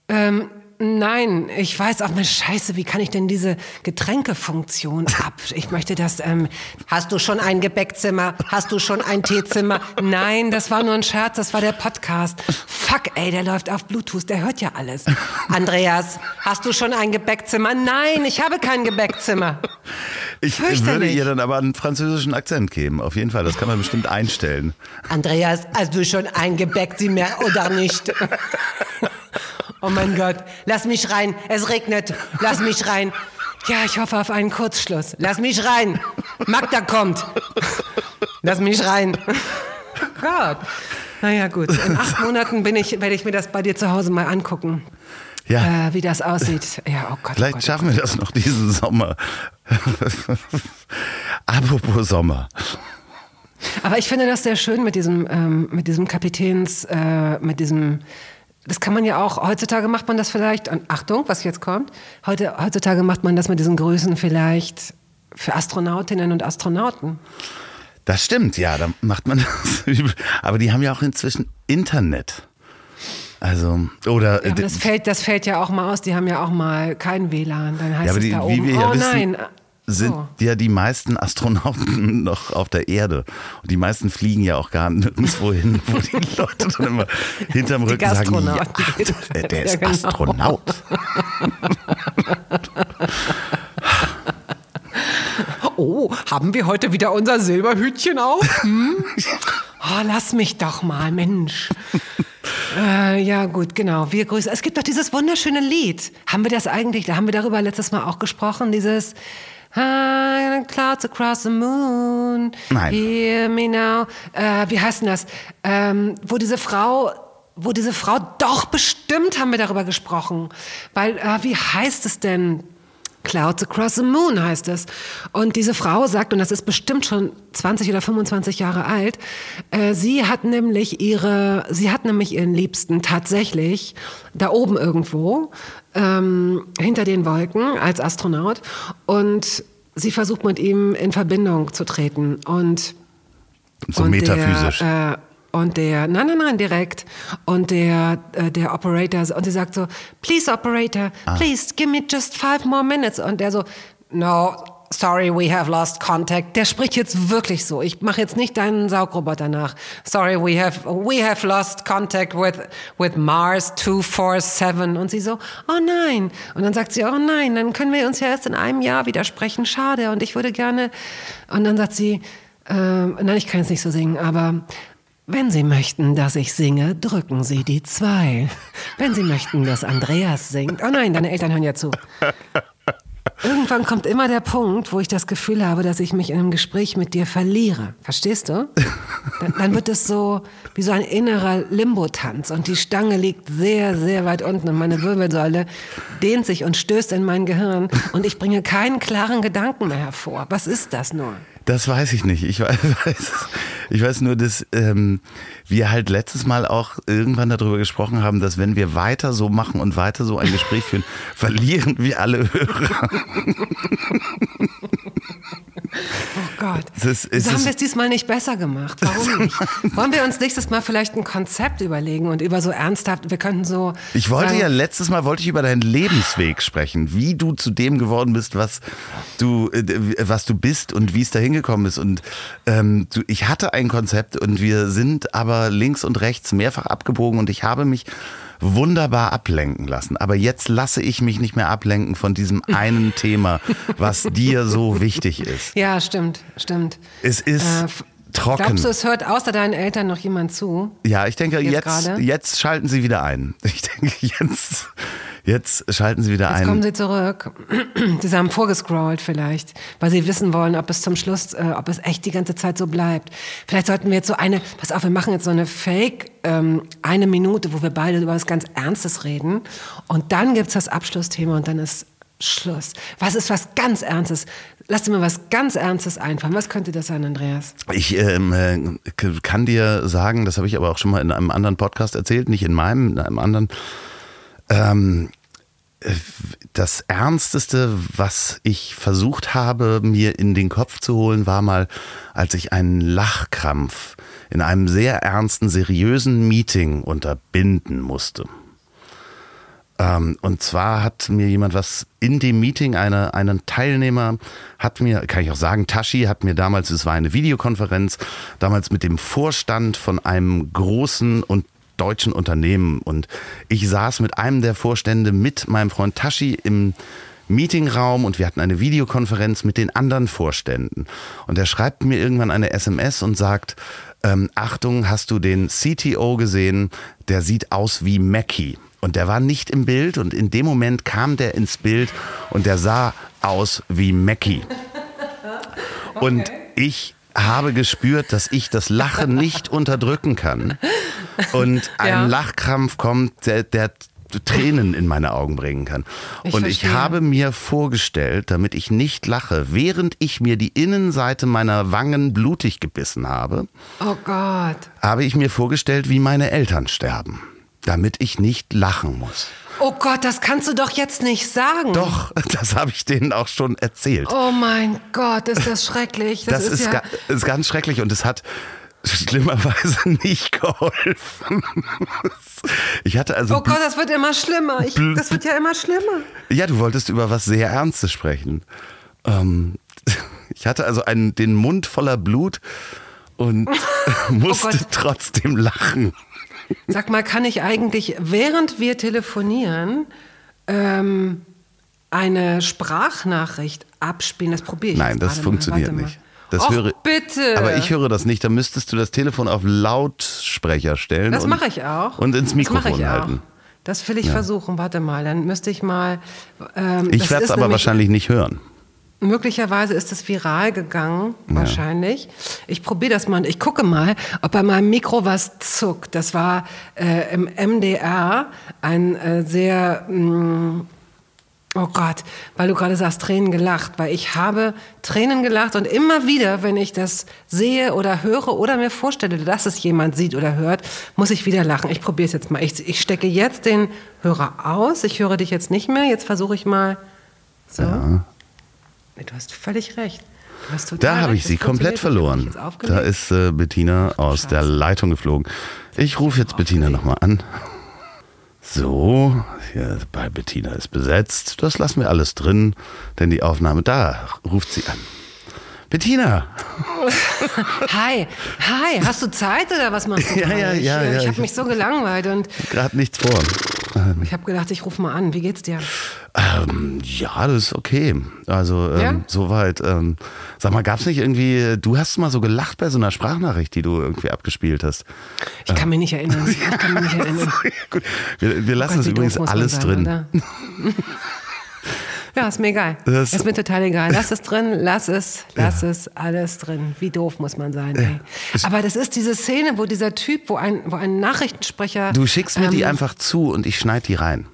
Ähm, Nein, ich weiß auch mal Scheiße, wie kann ich denn diese Getränkefunktion ab? Ich möchte das, ähm, hast du schon ein Gebäckzimmer? Hast du schon ein Teezimmer? Nein, das war nur ein Scherz, das war der Podcast. Fuck, ey, der läuft auf Bluetooth, der hört ja alles. Andreas, hast du schon ein Gebäckzimmer? Nein, ich habe kein Gebäckzimmer. Ich würde ihr dann aber einen französischen Akzent geben, auf jeden Fall, das kann man bestimmt einstellen. Andreas, hast du schon ein Gebäckzimmer oder nicht? Oh mein Gott, lass mich rein, es regnet, lass mich rein. Ja, ich hoffe auf einen Kurzschluss. Lass mich rein. Magda kommt. Lass mich rein. Oh Gott. Naja, gut. In acht Monaten bin ich, werde ich mir das bei dir zu Hause mal angucken. Ja. Äh, wie das aussieht. Ja, oh Gott. Vielleicht oh Gott, schaffen wir das noch diesen Sommer. Apropos Sommer. Aber ich finde das sehr schön mit diesem, ähm, mit diesem Kapitäns, äh, mit diesem das kann man ja auch, heutzutage macht man das vielleicht, und Achtung, was jetzt kommt, heute, heutzutage macht man das mit diesen Größen vielleicht für Astronautinnen und Astronauten. Das stimmt, ja, da macht man das. Aber die haben ja auch inzwischen Internet. Also, oder. Ja, das, fällt, das fällt ja auch mal aus, die haben ja auch mal kein WLAN. Dann heißt ja, aber es die, da wie oben, wir ja oh wissen, nein. Sind Oh. ja die meisten Astronauten noch auf der Erde. Und die meisten fliegen ja auch gar nirgendwo hin, wo die Leute dann immer hinterm Rücken sagen, ja, der, der ja, ist genau. Astronaut. Oh, haben wir heute wieder unser Silberhütchen auf? Hm? Oh, lass mich doch mal, Mensch. Äh, ja, gut, genau. Wir grüßen. Es gibt doch dieses wunderschöne Lied. Haben wir das eigentlich, da haben wir darüber letztes Mal auch gesprochen, dieses "Ah, Clouds across the moon. Nein. Hear me now. Äh, wie heißt denn das? Ähm, wo diese Frau, wo diese Frau, doch bestimmt haben wir darüber gesprochen. Weil, äh, wie heißt es denn? Clouds Across the Moon heißt es. Und diese Frau sagt, und das ist bestimmt schon 20 oder 25 Jahre alt, äh, sie hat nämlich ihre, sie hat nämlich ihren Liebsten tatsächlich da oben irgendwo, ähm, hinter den Wolken als Astronaut. Und sie versucht mit ihm in Verbindung zu treten. Und So und metaphysisch. Der, äh, und der, nein, nein, nein, direkt. Und der, äh, der Operator, und sie sagt so, please Operator, Ah. please give me just five more minutes. Und der so, no, sorry, we have lost contact. Der spricht jetzt wirklich so. Ich mache jetzt nicht deinen Saugroboter nach. Sorry, we have, we have lost contact with, with Mars 247. Und sie so, oh nein. Und dann sagt sie, oh nein, dann können wir uns ja erst in einem Jahr widersprechen. Schade. Und ich würde gerne, und dann sagt sie, ähm, nein, ich kann jetzt nicht so singen, aber wenn Sie möchten, dass ich singe, drücken Sie die zwei. Wenn Sie möchten, dass Andreas singt. Oh nein, deine Eltern hören ja zu. Irgendwann kommt immer der Punkt, wo ich das Gefühl habe, dass ich mich in einem Gespräch mit dir verliere. Verstehst du? Dann, dann wird es so wie so ein innerer Limbo-Tanz und die Stange liegt sehr, sehr weit unten und meine Wirbelsäule dehnt sich und stößt in mein Gehirn und ich bringe keinen klaren Gedanken mehr hervor. Was ist das nur? Das weiß ich nicht. Ich weiß, ich weiß nur, dass ähm, wir halt letztes Mal auch irgendwann darüber gesprochen haben, dass wenn wir weiter so machen und weiter so ein Gespräch führen, verlieren wir alle Hörer. Oh Gott. Es ist- Wieso haben wir es diesmal nicht besser gemacht? Warum nicht? Wollen wir uns nächstes Mal vielleicht ein Konzept überlegen und über so ernsthaft, wir könnten so. Ich wollte sagen, ja letztes Mal wollte ich über deinen Lebensweg sprechen, wie du zu dem geworden bist, was du äh, was du bist und wie es dahin gekommen ist. Und ähm, du, ich hatte ein Konzept und wir sind aber links und rechts mehrfach abgebogen und ich habe mich wunderbar ablenken lassen. Aber jetzt lasse ich mich nicht mehr ablenken von diesem einen Thema, was dir so wichtig ist. Ja, stimmt, stimmt. Es ist Äh, trocken. Glaubst du, es hört außer deinen Eltern noch jemand zu? Ja, ich denke, Jetzt jetzt, jetzt, schalten Sie wieder ein. Ich denke, jetzt, jetzt schalten Sie wieder Jetzt ein. kommen sie zurück. sie haben vorgescrollt vielleicht, weil sie wissen wollen, ob es zum Schluss, äh, ob es echt die ganze Zeit so bleibt. Vielleicht sollten wir jetzt so eine, pass auf, wir machen jetzt so eine Fake, ähm, eine Minute, wo wir beide über was ganz Ernstes reden. Und dann gibt's das Abschlussthema und dann ist Schluss. Was ist was ganz Ernstes? Lass dir mal was ganz Ernstes einfallen. Was könnte das sein, Andreas? Ich ähm, äh, kann dir sagen, das habe ich aber auch schon mal in einem anderen Podcast erzählt, nicht in meinem, in einem anderen. Ähm, äh, das Ernsteste, was ich versucht habe, mir in den Kopf zu holen, war mal, als ich einen Lachkrampf in einem sehr ernsten, seriösen Meeting unterbinden musste. Ähm, und zwar hat mir jemand was in dem Meeting, eine, einen Teilnehmer hat mir, kann ich auch sagen, Tashi hat mir damals, es war eine Videokonferenz, damals mit dem Vorstand von einem großen und deutschen Unternehmen und ich saß mit einem der Vorstände mit meinem Freund Tashi im Meetingraum und wir hatten eine Videokonferenz mit den anderen Vorständen. Und er schreibt mir irgendwann eine SMS und sagt, ähm, Achtung, hast du den CTO gesehen? Der sieht aus wie Mackie. Und der war nicht im Bild und in dem Moment kam der ins Bild und der sah aus wie Mackie. Und ich habe gespürt, dass ich das Lachen nicht unterdrücken kann. Und ein Ja. Lachkrampf kommt, der, der Tränen in meine Augen bringen kann. Ich und ich verstehe. habe mir vorgestellt, damit ich nicht lache, während ich mir die Innenseite meiner Wangen blutig gebissen habe, Oh Gott. habe ich mir vorgestellt, wie meine Eltern sterben, damit ich nicht lachen muss. Oh Gott, das kannst du doch jetzt nicht sagen. Doch, das habe ich denen auch schon erzählt. Oh mein Gott, ist das schrecklich. Das, Das, ist, ja. ga, ist ganz schrecklich und es hat schlimmerweise nicht geholfen. Ich hatte also. Oh Gott, das wird immer schlimmer. Ich, das wird ja immer schlimmer. Ja, du wolltest über was sehr Ernstes sprechen. Ähm, ich hatte also einen, den Mund voller Blut und musste Oh trotzdem lachen. Sag mal, kann ich eigentlich, während wir telefonieren, ähm, eine Sprachnachricht abspielen? Das probiere ich Nein, das funktioniert mal. Warte nicht. Das Och, höre, bitte. Aber ich höre das nicht. Da müsstest du das Telefon auf Lautsprecher stellen. Das und- mache ich auch. Und ins Mikrofon halten. Das will ich versuchen. Warte mal, dann müsste ich mal. Ähm, Ich werde es aber wahrscheinlich nicht hören. Möglicherweise ist es viral gegangen, wahrscheinlich. Ich probiere das mal. Ich gucke mal, ob bei meinem Mikro was zuckt. Das war äh, im MDR ein äh, sehr, mh, oh Gott, weil du gerade sagst, Tränen gelacht. Weil ich habe Tränen gelacht und immer wieder, wenn ich das sehe oder höre oder mir vorstelle, dass es jemand sieht oder hört, muss ich wieder lachen. Ich probiere es jetzt mal. Ich, ich stecke jetzt den Hörer aus. Ich höre dich jetzt nicht mehr. Jetzt versuche ich mal so. Nee, du hast völlig recht. Hast Da habe ich sie komplett verloren. Da ist äh, Bettina aus der Leitung geflogen. Ich rufe jetzt Bettina nochmal an. So, hier bei Bettina ist besetzt. Das lassen wir alles drin, denn die Aufnahme, da ruft sie an. Bettina, Hi, hi, hast du Zeit oder was machst du? Ja, ja, ich, ja, ja, Ich habe mich so gelangweilt und gerade nichts vor. ich habe gedacht, ich rufe mal an. Wie geht's dir? Ähm, ja, das ist okay. Also ähm, Ja? soweit. Ähm, sag mal, gab's nicht irgendwie, du hast mal so gelacht bei so einer Sprachnachricht, die du irgendwie abgespielt hast. Ich kann mich nicht erinnern. Ich kann mich nicht erinnern. Gut, wir, wir lassen Gott, es wie übrigens alles drin. Ja, ist mir egal. Das- ist mir total egal. Lass es drin, lass es, lass es, alles drin. Wie doof muss man sein, ey. Aber das ist diese Szene, wo dieser Typ, wo ein, wo ein Nachrichtensprecher. Du schickst mir die ähm, einfach zu und ich schneide die rein.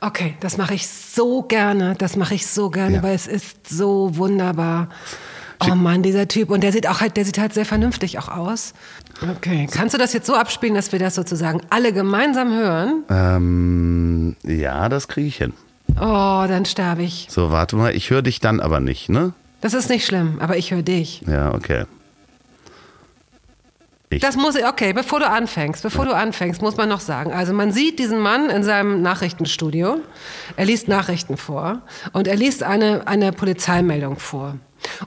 Okay, das mache ich so gerne. Das mache ich so gerne, Ja. weil es ist so wunderbar. Oh Mann, dieser Typ. Und der sieht auch halt, der sieht halt sehr vernünftig auch aus. Okay. Kannst du das jetzt so abspielen, dass wir das sozusagen alle gemeinsam hören? Ähm, ja, das kriege ich hin. Oh, dann sterbe ich. So, warte mal, ich höre dich dann aber nicht, ne? Das ist nicht schlimm, aber ich höre dich. Ja, okay. Ich. Das muss ich, okay, bevor du anfängst, bevor du anfängst, muss man noch sagen. Also man sieht diesen Mann in seinem Nachrichtenstudio. Er liest Nachrichten vor und er liest eine, eine Polizeimeldung vor.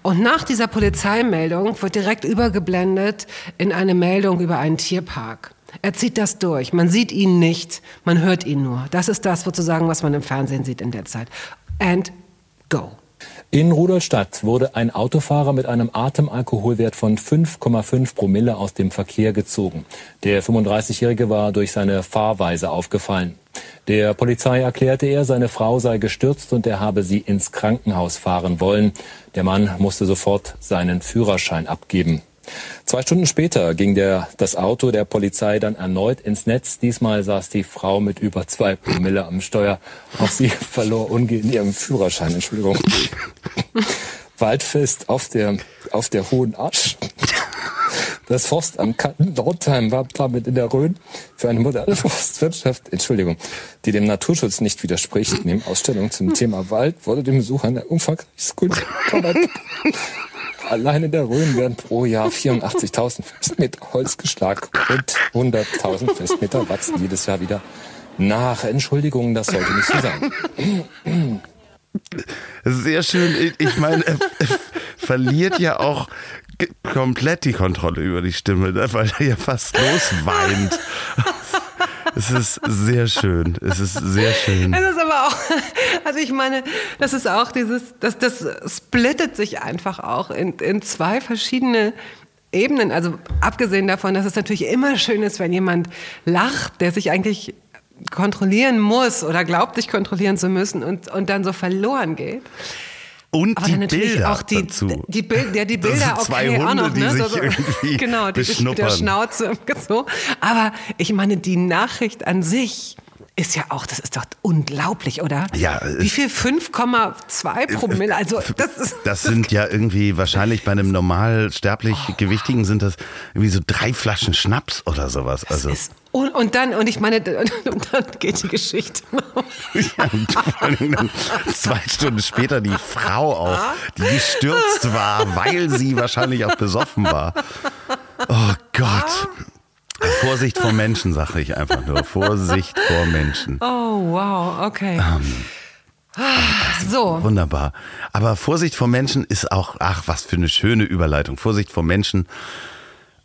Und nach dieser Polizeimeldung wird direkt übergeblendet in eine Meldung über einen Tierpark. Er zieht das durch. Man sieht ihn nicht, man hört ihn nur. Das ist das sozusagen, was man im Fernsehen sieht in der Zeit. And go. In Rudolstadt wurde ein Autofahrer mit einem Atemalkoholwert von 5,5 Promille aus dem Verkehr gezogen. Der 35-Jährige war durch seine Fahrweise aufgefallen. Der Polizei erklärte er, seine Frau sei gestürzt und er habe sie ins Krankenhaus fahren wollen. Der Mann musste sofort seinen Führerschein abgeben. Zwei Stunden später ging der, das Auto der Polizei dann erneut ins Netz. Diesmal saß die Frau mit über zwei Promille am Steuer. Auch sie verlor umgehend ihren Führerschein. Entschuldigung. Waldfest auf der, auf der Hohen Asch. Das Forstamt Nordheim war damit in der Rhön für eine moderne Forstwirtschaft, Entschuldigung, die dem Naturschutz nicht widerspricht. In dem Ausstellung zum Thema Wald wurde dem Besucher eine umfangreiche Kulturarbeit Allein in der Rhön werden pro Jahr 84.000 Festmeter Holz geschlagen und 100.000 Festmeter wachsen jedes Jahr wieder nach. Entschuldigung, das sollte nicht so sein. Sehr schön. Ich- meine, er, er verliert ja auch komplett die Kontrolle über die Stimme, ne, weil er ja fast losweint. Es ist sehr schön. Es ist sehr schön. Es ist aber auch, also ich meine, das ist auch dieses, das, das splittet sich einfach auch in, in zwei verschiedene Ebenen. Also abgesehen davon, dass es natürlich immer schön ist, wenn jemand lacht, der sich eigentlich kontrollieren muss oder glaubt, sich kontrollieren zu müssen und, und dann so verloren geht. Und Aber die dann natürlich Bilder auch die, dazu. die, Bild, ja, die Das Bilder, sind zwei okay, auch Hunde, noch, die ne? sich so, so, irgendwie genau, die mit der. Schnauze so. Aber ich meine, die Nachricht an sich ist ja auch, das ist doch unglaublich, oder? Ja, Wie viel? 5,2 Promille? Also das ist Das sind ja irgendwie wahrscheinlich bei einem normal sterblich Oh. Gewichtigen sind das irgendwie so drei Flaschen Schnaps oder sowas. Also ist und, und dann, und ich meine, und dann geht die Geschichte ja, zwei Stunden später die Frau auch, die gestürzt war, weil sie wahrscheinlich auch besoffen war. Oh Gott. Vorsicht vor Menschen, sage ich einfach nur. Vorsicht vor Menschen. Oh, wow, okay. so, Wunderbar. Aber Vorsicht vor Menschen ist auch, ach, was für eine schöne Überleitung. Vorsicht vor Menschen.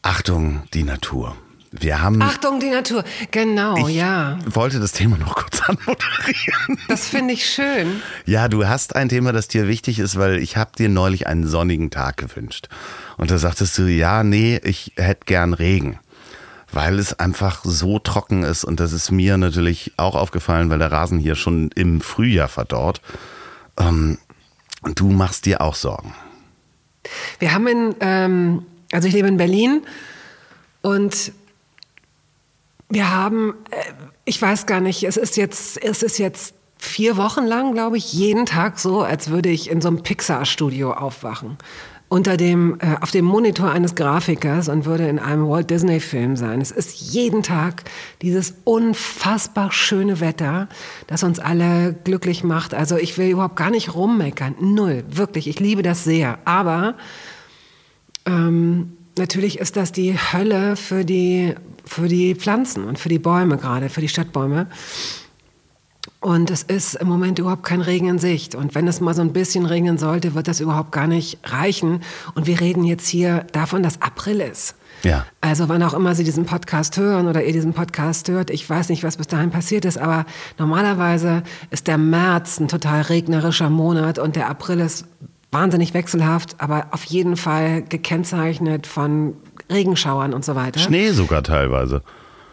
Achtung, die Natur. Wir haben. Achtung, die Natur. Genau, ich ja. wollte das Thema noch kurz anmoderieren. Das finde ich schön. Ja, du hast ein Thema, das dir wichtig ist, weil ich habe dir neulich einen sonnigen Tag gewünscht. Und da sagtest du, ja, nee, ich hätte gern Regen. Weil es einfach so trocken ist und das ist mir natürlich auch aufgefallen, weil der Rasen hier schon im Frühjahr verdorrt. Ähm, du machst dir auch Sorgen. Wir haben in, ähm, also ich lebe in Berlin und wir haben, äh, ich weiß gar nicht, es ist jetzt, es ist jetzt vier Wochen lang, glaube ich, jeden Tag so, als würde ich in so einem Pixar-Studio aufwachen. Unter dem, äh, auf dem Monitor eines Grafikers und würde in einem Walt Disney-Film sein. Es ist jeden Tag dieses unfassbar schöne Wetter, das uns alle glücklich macht. Also ich will überhaupt gar nicht rummeckern. Null. Wirklich. Ich liebe das sehr. Aber ähm, natürlich ist das die Hölle für die, für die Pflanzen und für die Bäume gerade, für die Stadtbäume. Und es ist im Moment überhaupt kein Regen in Sicht. Und wenn es mal so ein bisschen regnen sollte, wird das überhaupt gar nicht reichen. Und wir reden jetzt hier davon, dass April ist. Ja. Also wann auch immer Sie diesen Podcast hören oder ihr diesen Podcast hört, ich weiß nicht, was bis dahin passiert ist, aber normalerweise ist der März ein total regnerischer Monat und der April ist wahnsinnig wechselhaft, aber auf jeden Fall gekennzeichnet von Regenschauern und so weiter. Schnee sogar teilweise.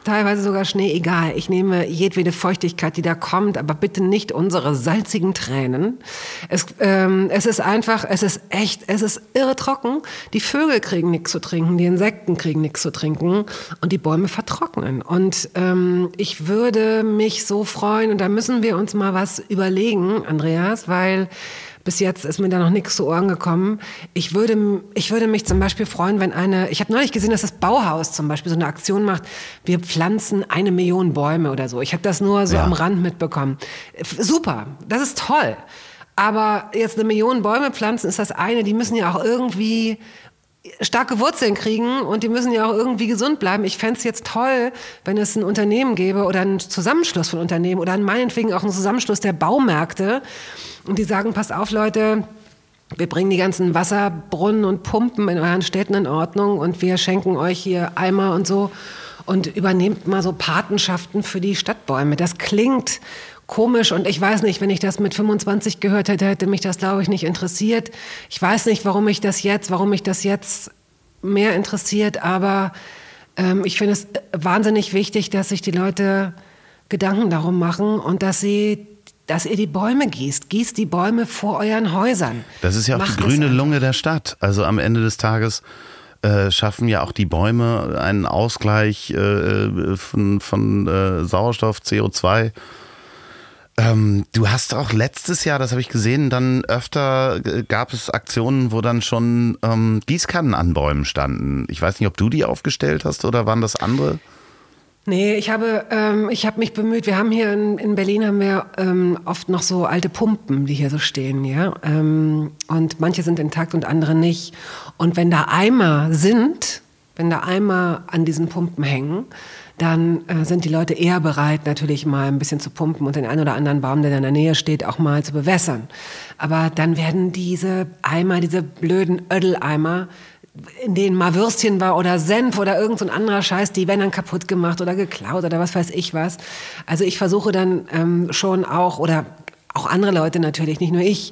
Teilweise sogar Schnee, egal. Ich nehme jedwede Feuchtigkeit, die da kommt, aber bitte nicht unsere salzigen Tränen. Es, ähm, es ist einfach, es ist echt, es ist irre trocken. Die Vögel kriegen nichts zu trinken, die Insekten kriegen nichts zu trinken und die Bäume vertrocknen. Und ähm, ich würde mich so freuen, und da müssen wir uns mal was überlegen, Andreas, weil bis jetzt ist mir da noch nichts zu Ohren gekommen. Ich würde, ich würde mich zum Beispiel freuen, wenn eine, ich habe neulich gesehen, dass das Bauhaus zum Beispiel so eine Aktion macht, wir pflanzen eine Million Bäume oder so. Ich habe das nur so Ja. am Rand mitbekommen. Super, das ist toll. Aber jetzt eine Million Bäume pflanzen ist das eine, die müssen ja auch irgendwie starke Wurzeln kriegen und die müssen ja auch irgendwie gesund bleiben. Ich fänd's jetzt toll, wenn es ein Unternehmen gäbe oder einen Zusammenschluss von Unternehmen oder meinetwegen auch einen Zusammenschluss der Baumärkte und die sagen, passt auf Leute, wir bringen die ganzen Wasserbrunnen und Pumpen in euren Städten in Ordnung und wir schenken euch hier Eimer und so und übernehmt mal so Patenschaften für die Stadtbäume. Das klingt komisch und ich weiß nicht, wenn ich das mit 25 gehört hätte, hätte mich das, glaube ich, nicht interessiert. Ich weiß nicht, warum mich das jetzt, warum mich das jetzt mehr interessiert, aber ähm, ich finde es wahnsinnig wichtig, dass sich die Leute Gedanken darum machen und dass sie dass ihr die Bäume gießt. Gießt die Bäume vor euren Häusern. Das ist ja auch Macht die grüne einfach. Lunge der Stadt. Also am Ende des Tages äh, schaffen ja auch die Bäume einen Ausgleich äh, von, von äh, Sauerstoff, CO2. Ähm, du hast auch letztes Jahr, das habe ich gesehen, dann öfter gab es Aktionen, wo dann schon ähm, Gießkannen an Bäumen standen. Ich weiß nicht, ob du die aufgestellt hast oder waren das andere? Nee, ich habe, ähm, ich habe mich bemüht. Wir haben hier in, in Berlin haben wir ähm, oft noch so alte Pumpen, die hier so stehen, ja. Ähm, und manche sind intakt und andere nicht. Und wenn da Eimer sind, wenn da Eimer an diesen Pumpen hängen, dann äh, sind die Leute eher bereit, natürlich mal ein bisschen zu pumpen und den einen oder anderen Baum, der in der Nähe steht, auch mal zu bewässern. Aber dann werden diese Eimer, diese blöden Ödeleimer, in denen mal Würstchen war oder Senf oder irgend so anderer Scheiß, die werden dann kaputt gemacht oder geklaut oder was weiß ich was. Also ich versuche dann ähm, schon auch, oder auch andere Leute natürlich, nicht nur ich,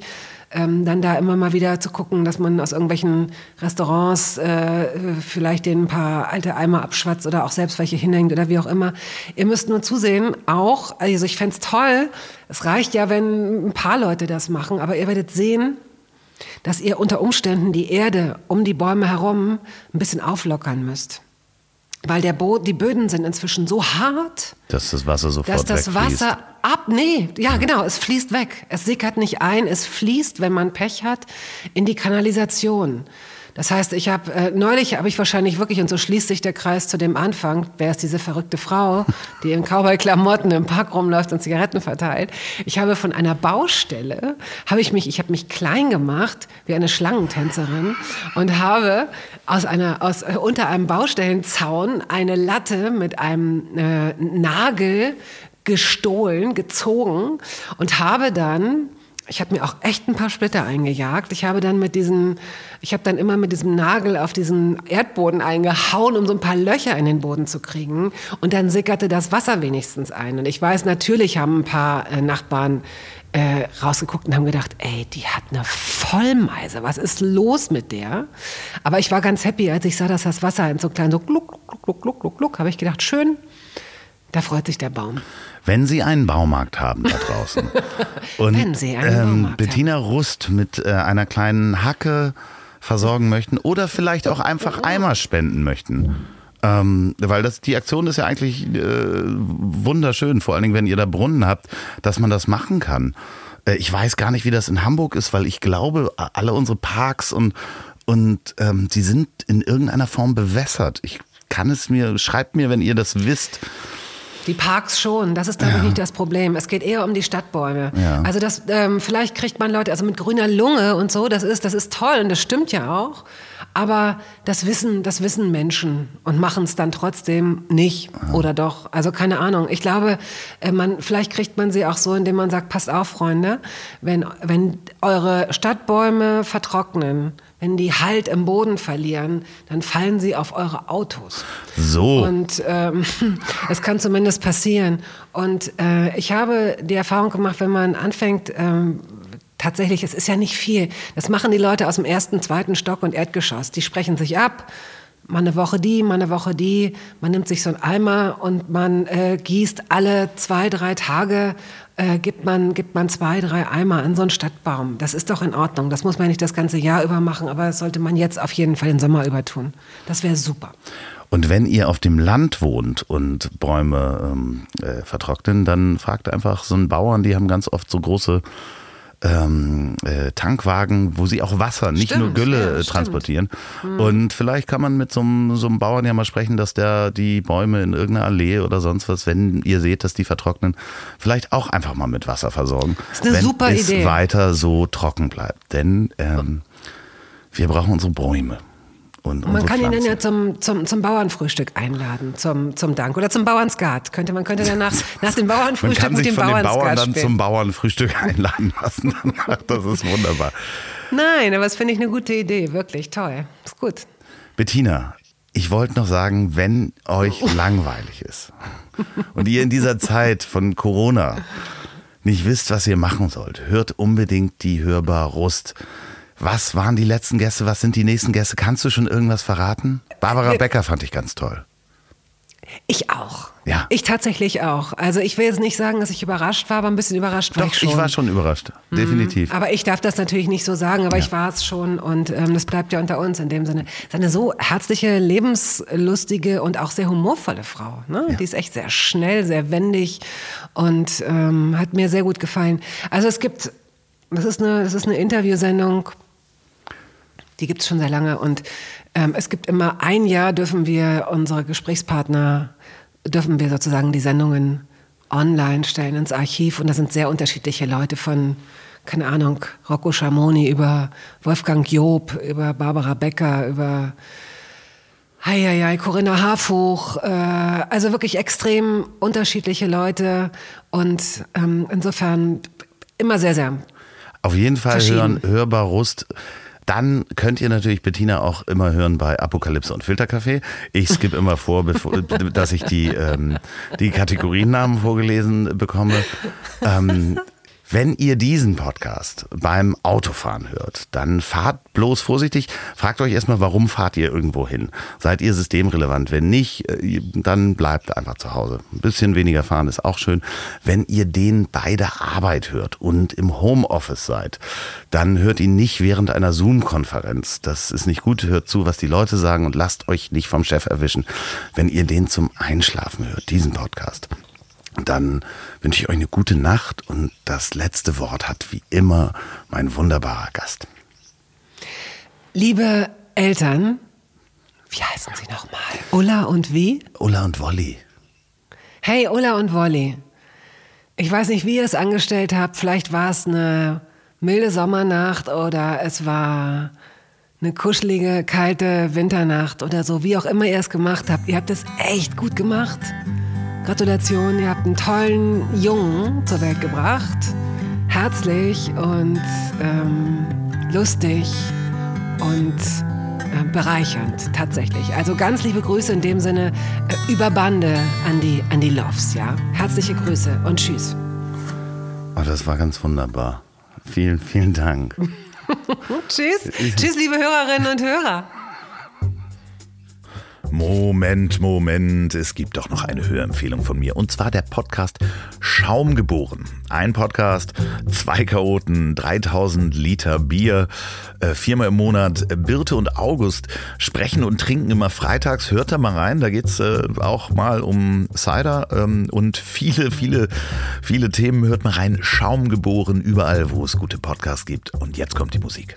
ähm, dann da immer mal wieder zu gucken, dass man aus irgendwelchen Restaurants äh, vielleicht den ein paar alte Eimer abschwatzt oder auch selbst welche hinhängt oder wie auch immer. Ihr müsst nur zusehen, auch, also ich fände toll, es reicht ja, wenn ein paar Leute das machen, aber ihr werdet sehen, dass ihr unter Umständen die Erde um die Bäume herum ein bisschen auflockern müsst. Weil der Bo die Böden sind inzwischen so hart, dass das Wasser sofort dass das wegfließt. Wasser ab, nee, ja genau, es fließt weg. Es sickert nicht ein, es fließt, wenn man Pech hat, in die Kanalisation. Das heißt, ich habe äh, neulich habe ich wahrscheinlich wirklich und so schließt sich der Kreis zu dem Anfang. Wer ist diese verrückte Frau, die in Cowboy-Klamotten im Park rumläuft und Zigaretten verteilt? Ich habe von einer Baustelle habe ich mich, ich habe mich klein gemacht wie eine Schlangentänzerin und habe aus einer aus äh, unter einem Baustellenzaun eine Latte mit einem äh, Nagel gestohlen, gezogen und habe dann ich habe mir auch echt ein paar Splitter eingejagt. Ich habe dann mit diesem, ich habe dann immer mit diesem Nagel auf diesen Erdboden eingehauen, um so ein paar Löcher in den Boden zu kriegen. Und dann sickerte das Wasser wenigstens ein. Und ich weiß, natürlich haben ein paar äh, Nachbarn äh, rausgeguckt und haben gedacht, ey, die hat eine Vollmeise. Was ist los mit der? Aber ich war ganz happy, als ich sah, dass das Wasser in so klein so gluck, gluck, gluck, gluck, gluck, gluck, habe ich gedacht, schön. Da freut sich der Baum. Wenn Sie einen Baumarkt haben da draußen und Wenn Sie einen ähm, Baumarkt Bettina Rust mit äh, einer kleinen Hacke versorgen möchten oder vielleicht auch einfach Eimer spenden möchten. Ähm, weil das, die Aktion ist ja eigentlich äh, wunderschön, vor allen Dingen, wenn ihr da Brunnen habt, dass man das machen kann. Äh, ich weiß gar nicht, wie das in Hamburg ist, weil ich glaube, alle unsere Parks und, und ähm, die sind in irgendeiner Form bewässert. Ich kann es mir, schreibt mir, wenn ihr das wisst. Die Parks schon, das ist, glaube ich, nicht das Problem. Es geht eher um die Stadtbäume. Ja. Also das, ähm, vielleicht kriegt man Leute, also mit grüner Lunge und so, das ist, das ist toll und das stimmt ja auch. Aber das wissen, das wissen Menschen und machen es dann trotzdem nicht oder doch. Also keine Ahnung. Ich glaube, äh, man, vielleicht kriegt man sie auch so, indem man sagt, passt auf, Freunde, wenn, wenn eure Stadtbäume vertrocknen, wenn die Halt im Boden verlieren, dann fallen sie auf eure Autos. So. Und ähm, es kann zumindest passieren. Und äh, ich habe die Erfahrung gemacht, wenn man anfängt, ähm, tatsächlich, es ist ja nicht viel. Das machen die Leute aus dem ersten, zweiten Stock und Erdgeschoss. Die sprechen sich ab. Mal eine Woche die, mal eine Woche die. Man nimmt sich so einen Eimer und man äh, gießt alle zwei, drei Tage, äh, gibt, man, gibt man zwei, drei Eimer an so einen Stadtbaum. Das ist doch in Ordnung. Das muss man ja nicht das ganze Jahr über machen, aber das sollte man jetzt auf jeden Fall den Sommer über tun. Das wäre super. Und wenn ihr auf dem Land wohnt und Bäume ähm, äh, vertrocknen, dann fragt einfach so einen Bauern, die haben ganz oft so große ähm, äh, Tankwagen, wo sie auch Wasser, nicht Stimmt, nur Gülle ja, äh, transportieren. Und vielleicht kann man mit so einem, so einem Bauern ja mal sprechen, dass der die Bäume in irgendeiner Allee oder sonst was, wenn ihr seht, dass die vertrocknen, vielleicht auch einfach mal mit Wasser versorgen. ist eine wenn super es Idee. weiter so trocken bleibt. Denn ähm, wir brauchen unsere Bäume. Und Man unsere kann ihn dann Pflanzen. ja zum, zum, zum Bauernfrühstück einladen, zum, zum Dank. Oder zum Bauernskat. Könnte, man könnte danach nach dem Man Bauernfrühstück kann mit sich dem von den Bauern Bauernskat dann spielen. zum Bauernfrühstück einladen lassen. Das ist wunderbar. Nein, aber das finde ich eine gute Idee. Wirklich toll. Ist gut. Bettina, ich wollte noch sagen, wenn euch langweilig ist und ihr in dieser Zeit von Corona nicht wisst, was ihr machen sollt, hört unbedingt die Hörbar Rust. Was waren die letzten Gäste? Was sind die nächsten Gäste? Kannst du schon irgendwas verraten? Barbara Becker fand ich ganz toll. Ich auch. Ja. Ich tatsächlich auch. Also ich will jetzt nicht sagen, dass ich überrascht war, aber ein bisschen überrascht war Doch, ich schon. ich war schon überrascht. Definitiv. Aber ich darf das natürlich nicht so sagen, aber ich war es schon und ähm, das bleibt ja unter uns in dem Sinne. Es ist eine so herzliche, lebenslustige und auch sehr humorvolle Frau. Ne? Die ist echt sehr schnell, sehr wendig und ähm, hat mir sehr gut gefallen. Also es gibt, das ist eine, das ist eine Interviewsendung, die gibt es schon sehr lange und ähm, es gibt immer ein Jahr dürfen wir unsere Gesprächspartner, dürfen wir sozusagen die Sendungen online stellen ins Archiv und da sind sehr unterschiedliche Leute von, keine Ahnung, Rocco Schamoni über Wolfgang Job, über Barbara Becker, über Heieiei, Corinna Harfuch, äh, also wirklich extrem unterschiedliche Leute und ähm, insofern immer sehr, sehr. Auf jeden Fall hören, hörbar Rust. Dann könnt ihr natürlich Bettina auch immer hören bei Apokalypse und Filterkaffee. Ich skippe immer vor, bevor, dass ich die, ähm, die Kategoriennamen vorgelesen bekomme. Ähm, wenn ihr diesen Podcast beim Autofahren hört, dann fahrt bloß vorsichtig. Fragt euch erstmal, warum fahrt ihr irgendwo hin? Seid ihr systemrelevant? Wenn nicht, äh, dann bleibt einfach zu Hause. Ein bisschen weniger fahren ist auch schön. Wenn ihr den bei der Arbeit hört und im Homeoffice seid, dann hört ihn nicht während einer Zoom-Konferenz. Das ist nicht gut. Hört zu, was die Leute sagen und lasst euch nicht vom Chef erwischen, wenn ihr den zum Einschlafen hört, diesen Podcast. Dann wünsche ich euch eine gute Nacht und das letzte Wort hat wie immer mein wunderbarer Gast. Liebe Eltern, wie heißen Sie nochmal? Ulla und wie? Ulla und Wolli. Hey, Ulla und Wolli. Ich weiß nicht, wie ihr es angestellt habt. Vielleicht war es eine milde Sommernacht oder es war eine kuschelige, kalte Winternacht oder so. Wie auch immer ihr es gemacht habt. Ihr habt es echt gut gemacht. Gratulation, ihr habt einen tollen Jungen zur Welt gebracht. Herzlich und ähm, lustig und äh, bereichernd tatsächlich. Also ganz liebe Grüße in dem Sinne äh, über Bande an die, an die Loves, ja. Herzliche Grüße und tschüss. Oh, das war ganz wunderbar. Vielen, vielen Dank. tschüss. tschüss, liebe Hörerinnen und Hörer. Moment, Moment, es gibt doch noch eine Hörempfehlung von mir. Und zwar der Podcast Schaum geboren. Ein Podcast, zwei Chaoten, 3000 Liter Bier, äh, viermal im Monat. Birte und August sprechen und trinken immer freitags. Hört da mal rein, da geht's äh, auch mal um Cider ähm, und viele, viele, viele Themen. Hört mal rein. Schaum geboren, überall, wo es gute Podcasts gibt. Und jetzt kommt die Musik.